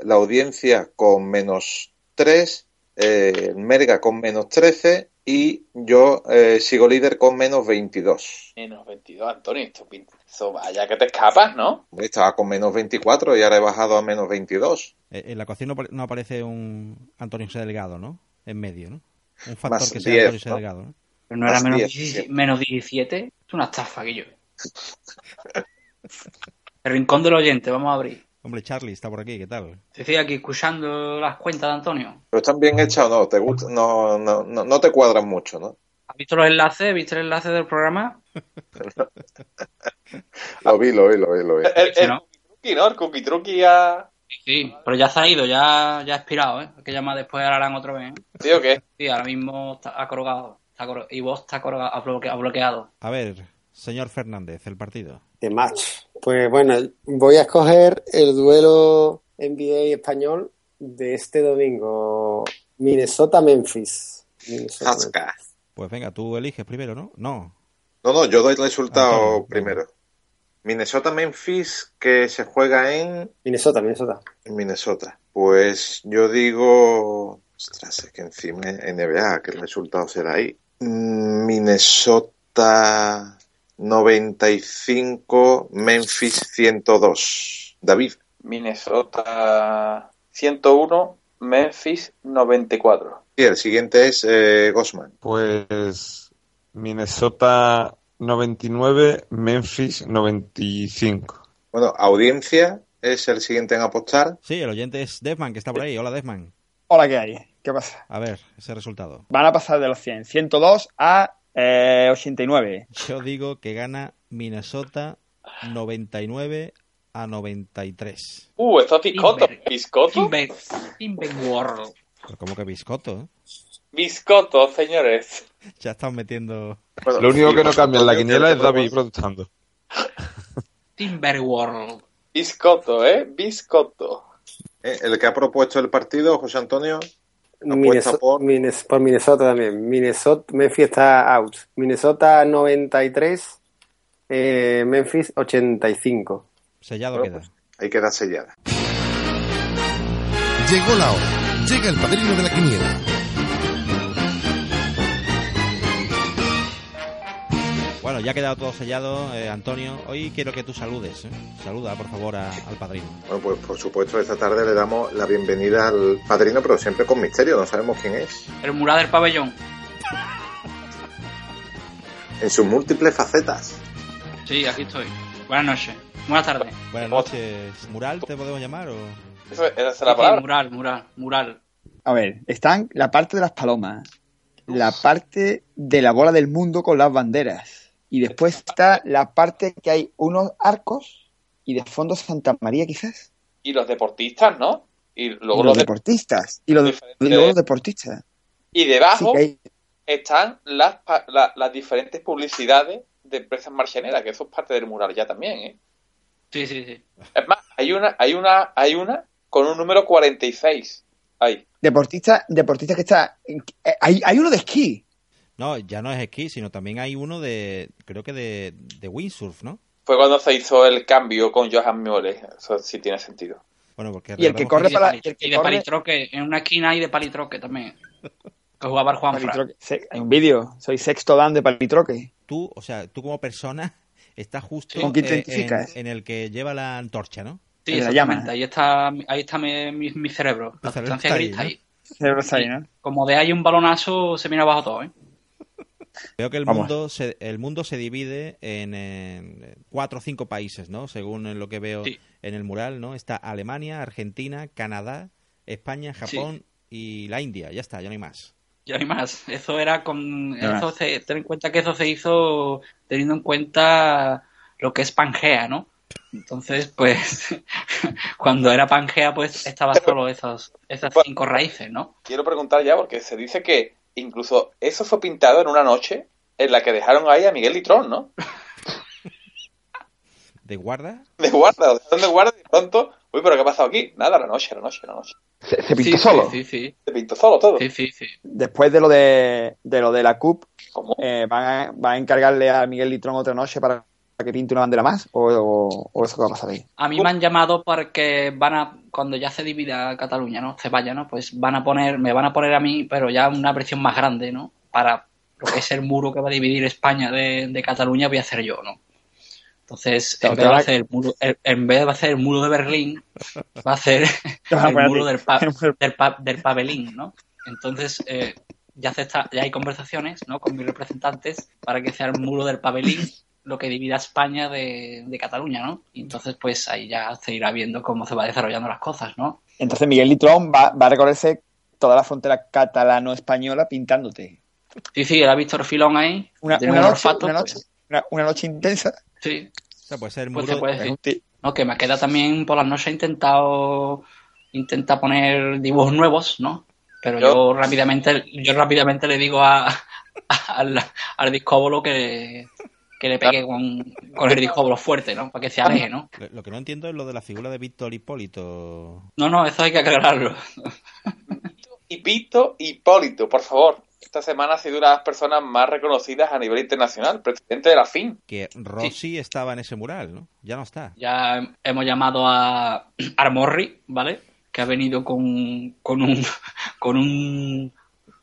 la audiencia con menos 3, eh, Merga con menos 13 y yo eh, sigo líder con menos 22. Menos 22, Antonio, esto, esto vaya que te escapas, ¿no? Estaba con menos 24 y ahora he bajado a menos 22. Eh, en la ecuación no, no, aparece un Antonio C. Delgado, ¿no? En medio, ¿no? Un factor Más que sea 10, Antonio C. ¿no? Delgado, ¿no? Pero no era menos, 10, 17, sí. menos 17. Es una estafa, que yo. [laughs] El rincón del oyente, vamos a abrir. Hombre, Charlie está por aquí, ¿qué tal? Estoy aquí escuchando las cuentas de Antonio. ¿Pero están bien hechas o no? ¿Te gusta? No, no, no, no te cuadran mucho, ¿no? ¿Has visto los enlaces? ¿Viste el enlace del programa? [laughs] Lo vi, lo vi, lo vi, lo vi. El, el ¿no? cookie ¿no? El cookie truqui a... Sí, pero ya se ha ido, ya, ya ha expirado, ¿eh? Hay que llamar después a Arán otra vez. ¿eh? ¿Sí o qué? Sí, ahora mismo está acorogado. Está acoro- y vos está ha bloque- ha bloqueado. A ver, señor Fernández, el partido. De match. Pues bueno, voy a escoger el duelo NBA español de este domingo. Minnesota-Memphis. Minnesota. Pues venga, tú eliges primero, ¿no? No. No, no, yo doy el resultado Antonio. primero. Minnesota-Memphis, que se juega en Minnesota, Minnesota. Minnesota. Pues yo digo. Ostras, es que encima NBA, ¿qué resultado será ahí? Mm, Minnesota 95, Memphis 102. David. Minnesota 101, Memphis 94. Y el siguiente es eh, Gosman. Pues Minnesota 99, Memphis 95. Bueno, audiencia es el siguiente en apostar. Sí, el oyente es Defman, que está por ahí. Hola, Defman. Hola, ¿qué hay? ¿Qué pasa? A ver, ese resultado. Van a pasar de los 100. 102 a eh, 89. Yo digo que gana Minnesota 99 a 93. Uh, esto es biscotto. Timber. ¿Biscotto? Timber, Timber World. Pero como que biscoto, ¿eh? Biscotto, señores. [laughs] Ya están metiendo... Bueno, Lo único sí, que no cambia en la quiniela es David protestando. [laughs] Timber World. Biscotto, ¿eh? Biscotto. Eh, El que ha propuesto el partido, José Antonio, Minnesota, por- Minnes- por Minnesota también. Minnesota, Memphis está out. Minnesota 93, eh, Memphis 85. Sellado Bueno, queda. pues, ahí queda sellada. Llegó la hora. Llega el padrino de la quiniela. Bueno, ya ha quedado todo sellado, eh, Antonio. Hoy quiero que tú saludes. ¿eh? Saluda, por favor, a- al padrino. Bueno, pues por supuesto, esta tarde le damos la bienvenida al padrino, pero siempre con misterio, no sabemos quién es. El mural del pabellón. En sus múltiples facetas. Sí, aquí estoy. Buenas noches. Buenas tardes. Buenas noches. ¿Mural te podemos llamar o...? Eso, esa es la sí, palabra. mural, mural, mural. A ver, están la parte de las palomas, la parte de la bola del mundo con las banderas. Y después está la parte que hay unos arcos y de fondo Santa María quizás. Y los deportistas, ¿no? Y Y luego los los de- deportistas. Y, los, diferentes- y luego los deportistas. Y debajo hay- están las, pa- la- las diferentes publicidades de empresas marcianeras, que eso es parte del mural ya también, ¿eh? Sí, sí, sí. Es más, hay una, hay una, hay una con un número 46. Ahí. deportistas, deportistas que está. eh, Hay, hay uno de esquí. No, ya no es esquí, sino también hay uno de... Creo que de, de windsurf, ¿no? Fue cuando se hizo el cambio con Johan Mole. Eso sí tiene sentido. Bueno, porque... Y el que corre Y de, para- pali- el que y de corre- palitroque. En una esquina hay de palitroque también. Que jugaba el Juan Hay un vídeo. Soy sexto dan de palitroque. tú, o sea, tú como persona [laughs] estás justo ¿Con quién te eh, en, en el que lleva la antorcha, ¿no? Sí, la exactamente. llama. Ahí está, ahí está mi, mi- mi cerebro. La sustancia está gris ahí, está ¿no? ahí. Cerebro está ahí, ¿no? Como de ahí un balonazo, se viene abajo todo, ¿eh? Veo que el Vamos. mundo se, el mundo se divide en, en cuatro o cinco países, ¿no? Según lo que veo Sí. en el mural, ¿no? Está Alemania, Argentina, Canadá, España, Japón y la India. Ya está, ya no hay más. Ya no hay más. Eso era con. Eso se, ten en cuenta que eso se hizo teniendo en cuenta lo que es Pangea, ¿no? Entonces, pues, [laughs] cuando era Pangea, pues estaba solo esos, esas cinco raíces, ¿no? Quiero preguntar ya, porque se dice que incluso eso fue pintado en una noche en la que dejaron ahí a Miguel Litrón, ¿no? ¿De guarda? De guarda, lo dejaron de guarda y de pronto, uy, pero ¿qué ha pasado aquí? Nada, la noche, la noche, la noche. Se, se pintó Sí, solo. Sí, sí, Se pintó solo todo. sí, sí, sí. Después de lo de, de lo de la CUP, ¿Cómo? eh, ¿van, a, van a encargarle a Miguel Litrón otra noche para que pinte una bandera más? ¿O, o, o eso qué va a pasar ahí? A mí me han llamado porque van a, cuando ya se divida Cataluña, ¿no? Se vaya, ¿no? Pues van a poner, me van a poner a mí, pero ya una versión más grande, ¿no? Para lo que es el muro que va a dividir España de, de Cataluña, voy a hacer yo, ¿no? Entonces, en vez, de hacer el muro, en vez de hacer el muro de Berlín, va a hacer [laughs] [laughs] el muro del, pa- del, pa- del pabellín, ¿no? Entonces, eh, ya, se está, ya hay conversaciones, ¿no? Con mis representantes para que sea el muro del pabellín lo que divida España de, de Cataluña, ¿no? Y entonces, pues ahí ya se irá viendo cómo se va desarrollando las cosas, ¿no? Entonces Miguel Litrón va, va a recorrerse toda la frontera catalano-española pintándote. Sí, sí, era Víctor Filón ahí. Una, una un noche, olfato, una, pues, noche, una, una noche intensa. sí, O sea, puede ser pues muro, se puede Es decir. un, ti- ¿no? Que me queda también por las noches he intentado intenta poner dibujos nuevos, ¿no? Pero yo, rápidamente yo rápidamente le digo a, [laughs] al, al discóbolo que, que le pegue con, con el discóbolo fuerte, ¿no? Para que se aleje, ¿no? Lo que no entiendo es lo de la figura de Víctor Hipólito. No, no, eso hay que aclararlo. Y Víctor Hipólito, por favor. Esta semana ha sido una de las personas más reconocidas a nivel internacional, presidente de la FIN. Que Rossi estaba en ese mural, ¿no? Ya no está. Ya hemos llamado a [clears throat] Armorri, ¿vale? Que ha venido con, con un [laughs] con un,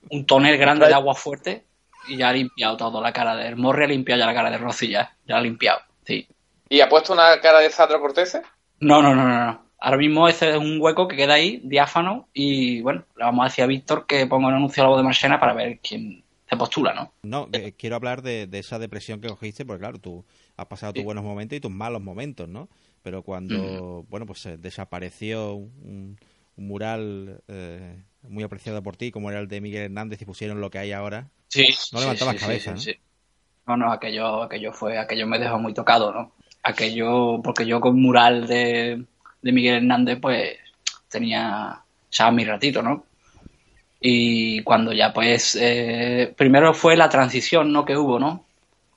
un tonel grande de agua fuerte y ya ha limpiado todo la cara de Armorri, ha limpiado ya la cara de Rossi, ya, ya ha limpiado, sí. ¿Y ha puesto una cara de Sandro Cortés? No, no, no, no, no. Ahora mismo ese es un hueco que queda ahí, diáfano, y bueno, le vamos a decir a Víctor que ponga un anuncio a la voz de Marchena para ver quién se postula, ¿no? No, eh, quiero hablar de, de, esa depresión que cogiste, porque claro, tú has pasado tus buenos momentos y tus malos momentos, ¿no? Pero cuando, mm. bueno, pues eh, desapareció un, un mural eh, muy apreciado por ti, como era el de Miguel Hernández, y pusieron lo que hay ahora, sí, no levantabas sí, cabeza, sí, ¿no? No, no, aquello, aquello fue, aquello me dejó muy tocado, ¿no? Aquello, porque yo con mural de de Miguel Hernández, pues tenía ya mi ratito, ¿no? Y cuando ya, pues, eh, primero fue la transición, ¿no? Que hubo, ¿no?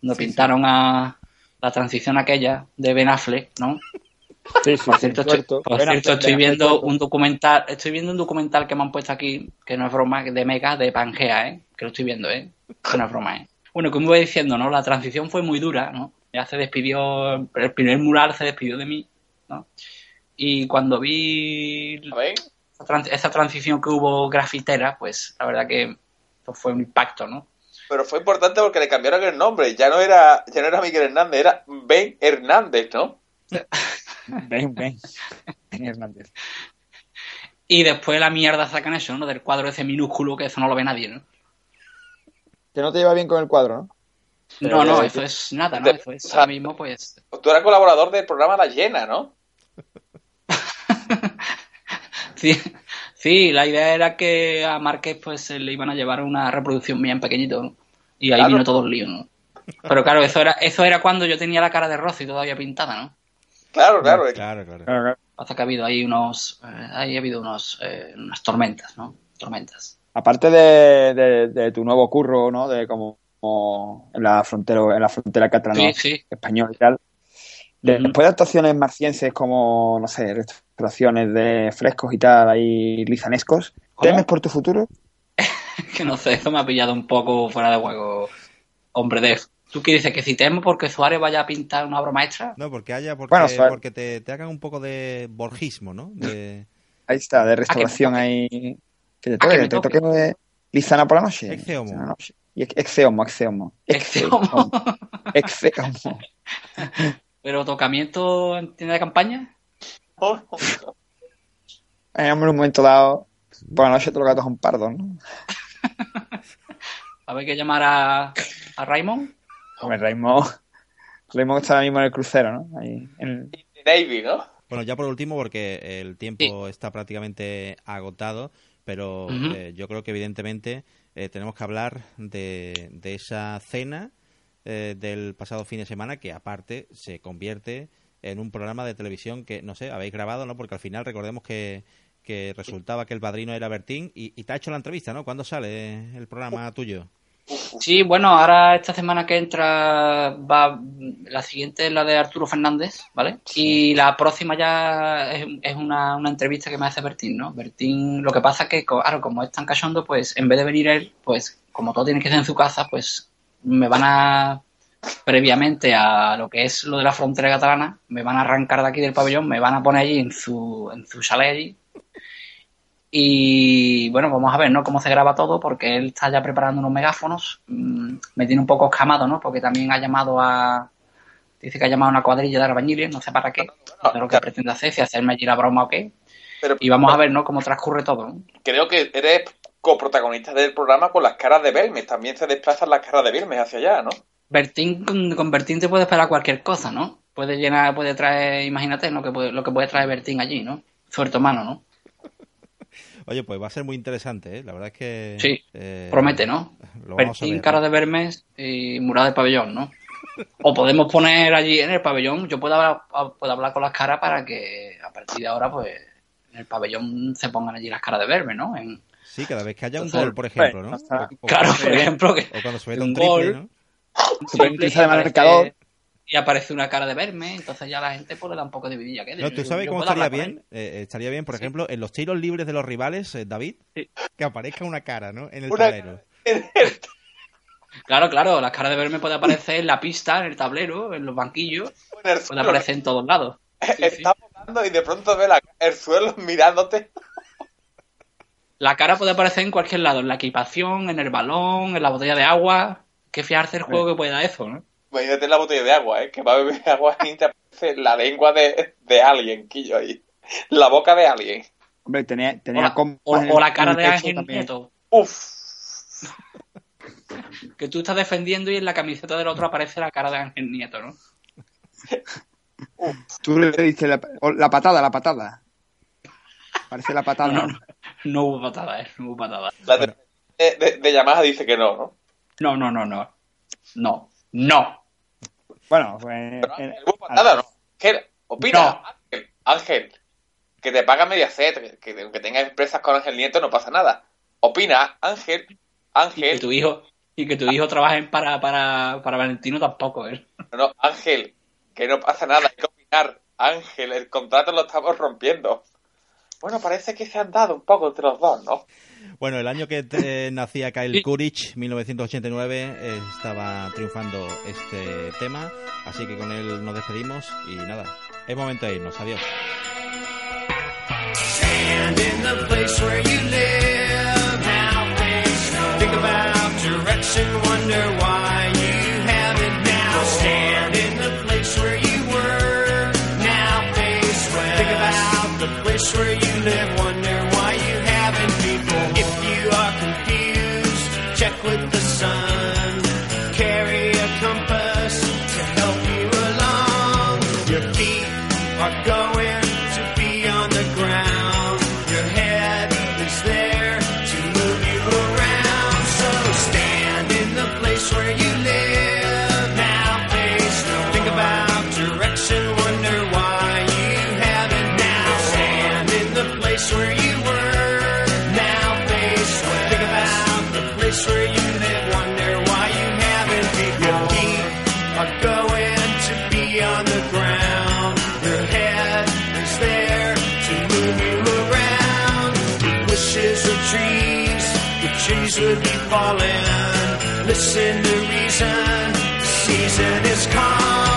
Cuando sí, pintaron sí. a la transición aquella de Ben Affleck, ¿no? Sí, sí, por cierto, estoy, por cierto, estoy viendo un documental, estoy viendo un documental que me han puesto aquí, que no es broma, de Mega, de Pangea, ¿eh? Que lo estoy viendo, ¿eh? Que no es broma, ¿eh? Bueno, como iba diciendo, ¿no? La transición fue muy dura, ¿no? Ya se despidió, el primer mural se despidió de mí, ¿no? Y cuando vi esa, trans esa, transición que hubo grafitera, pues la verdad que fue un impacto, ¿no? Pero fue importante porque le cambiaron el nombre. Ya no era, ya no era Miguel Hernández, era Ben Hernández, ¿no? [laughs] ben, Ben. Ben Hernández. Y después la mierda sacan eso, ¿no? Del cuadro ese minúsculo que eso no lo ve nadie, ¿no? Que no te lleva bien con el cuadro, ¿no? No, no, eso es nada, ¿no? Eso es ahora mismo, pues... Tú eras colaborador del programa La Llena, ¿no? [laughs] Sí, sí, la idea era que a Márquez pues le iban a llevar una reproducción bien pequeñito ¿no? y ahí claro. vino todo el lío, ¿no? Pero claro, eso era eso era cuando yo tenía la cara de Rossi todavía pintada, ¿no? Claro, claro, claro, claro. claro. Hasta que ha habido ahí unos, eh, ahí ha habido unos, eh, unas tormentas, ¿no? Tormentas. Aparte de, de, de, tu nuevo curro, ¿no? De como, como en la frontera, en la frontera catalana sí, sí. español y tal. Después de actuaciones marcienses como, no sé, restauraciones de frescos y tal, ahí lizanescos, ¿temes por tu futuro? [laughs] que no sé, eso me ha pillado un poco fuera de juego, hombre de... ¿Tú qué dices? ¿Que si temo porque Suárez vaya a pintar una obra maestra? No, porque haya, porque, bueno, porque te, te, hagan un poco de borgismo, ¿no? De... Ahí está, de restauración ¿A que ahí... Que te toque, que te toque de lizana por la noche. Exeomo. Y exeomo, exeomo. Exeomo. Exeomo. [laughs] ¿Pero tocamiento en tienda de campaña? [laughs] en un momento dado, por la noche todos los gatos son pardos, ¿no? [laughs] a ver que llamar a, a Raymond. Hombre, Raymond. [laughs] Raymond está ahora mismo en el crucero, ¿no? Ahí en Navy, ¿no? Bueno, ya por último, porque el tiempo sí. está prácticamente agotado, pero uh -huh. eh, yo creo que evidentemente eh, tenemos que hablar de, de esa cena eh, del pasado fin de semana que aparte se convierte en un programa de televisión que, no sé, habéis grabado, ¿no? Porque al final recordemos que, que resultaba que el padrino era Bertín y, y, te ha hecho la entrevista, ¿no? ¿Cuándo sale el programa tuyo? Sí, bueno, ahora esta semana que entra va la siguiente es la de Arturo Fernández, ¿vale? Sí. Y la próxima ya es, es una, una, entrevista que me hace Bertín, ¿no? Bertín, lo que pasa es que, claro, como es tan cachondo, pues en vez de venir él, pues como todo tiene que ser en su casa, pues me van a previamente a lo que es lo de la frontera catalana, me van a arrancar de aquí del pabellón, me van a poner allí en su, en su chalet allí. Y bueno, vamos a ver, ¿no? Cómo se graba todo, porque él está ya preparando unos megáfonos. Me tiene un poco escamado, ¿no? Porque también ha llamado a. Dice que ha llamado a una cuadrilla de albañiles, no sé para qué. No sé lo que pretende hacer, si hacerme allí la broma o qué. Pero, y vamos a ver, ¿no? Cómo transcurre todo. ¿no? Creo que eres coprotagonista del programa con las caras de Belmes. También se desplazan las caras de Belmes hacia allá, ¿no? Bertín, con, Bertín te puede esperar cualquier cosa, ¿no? Puede llenar, puede traer, imagínate lo que puede, lo que puede traer Bertín allí, ¿no? Su mano, ¿no? Oye, pues va a ser muy interesante, ¿eh? La verdad es que... Sí, eh, promete, ¿no? Bertín, cara de Vermes y Murada de Pabellón, ¿no? O podemos poner allí en el pabellón, yo puedo hablar, puedo hablar con las caras para que a partir de ahora, pues, en el pabellón se pongan allí las caras de verme, ¿no? En, Sí, cada vez que haya un gol, por ejemplo, ¿no? O- o- claro, por ejemplo, que o cuando se mete un un triple, gol, ¿no? triple, utilizar de y marcador. Y aparece una cara de verme, entonces ya la gente pues le da un poco de vidilla. ¿qué? No, ¿tú sabes yo cómo estaría bien? Eh, estaría bien, por ejemplo, en los tiros libres de los rivales, eh, David, que aparezca una cara, ¿no? En el Una- tablero. Claro, claro, la cara de verme puede aparecer en la pista, en el tablero, en los banquillos, puede aparecer en todos lados. Estás votando y de pronto ve la- el suelo mirándote. La cara puede aparecer en cualquier lado, en la equipación, en el balón, en la botella de agua. Que fiarse el juego que puede dar eso, ¿no? Imagínate la botella de agua, ¿eh? Que va a beber [laughs] agua y te aparece la lengua de, de alguien, Quillo, ahí. La boca de alguien. Hombre, tenía, tenía O la, o- la cara de Ángel. Nieto. Uf. Que tú estás defendiendo y en la camiseta del otro aparece la cara de Ángel Nieto, ¿no? Tú le diste la, la patada, la patada. Parece la patada. No, no, no hubo patada, ¿eh? No hubo patada. La de, de, de- de Yamaha dice que no, ¿no? No, no, no, no. No. No. Bueno, pues. eh, Hubo patada, ¿no? ¿Qué? Opina, Ángel, Ángel, que te paga media set, que, que aunque tengas empresas con Ángel Nieto no pasa nada. Opina, Ángel, Y que Ángel, tu hijo, y que tu hijo trabaje para, para, para Valentino tampoco, ¿eh? no, Ángel, que no pasa nada, hay que opinar. Ángel, el contrato lo estamos rompiendo. Bueno, parece que se han dado un poco entre los dos, ¿no? Bueno, el año que eh, nacía Kyle Courage, 1989, eh, estaba triunfando este tema, así que con él nos despedimos y nada, es momento de irnos, adiós. Stand in the place where you trees would be falling. Listen to reason, season is calling.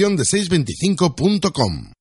Stand. Hasta aquí 625, una producción de 625.com.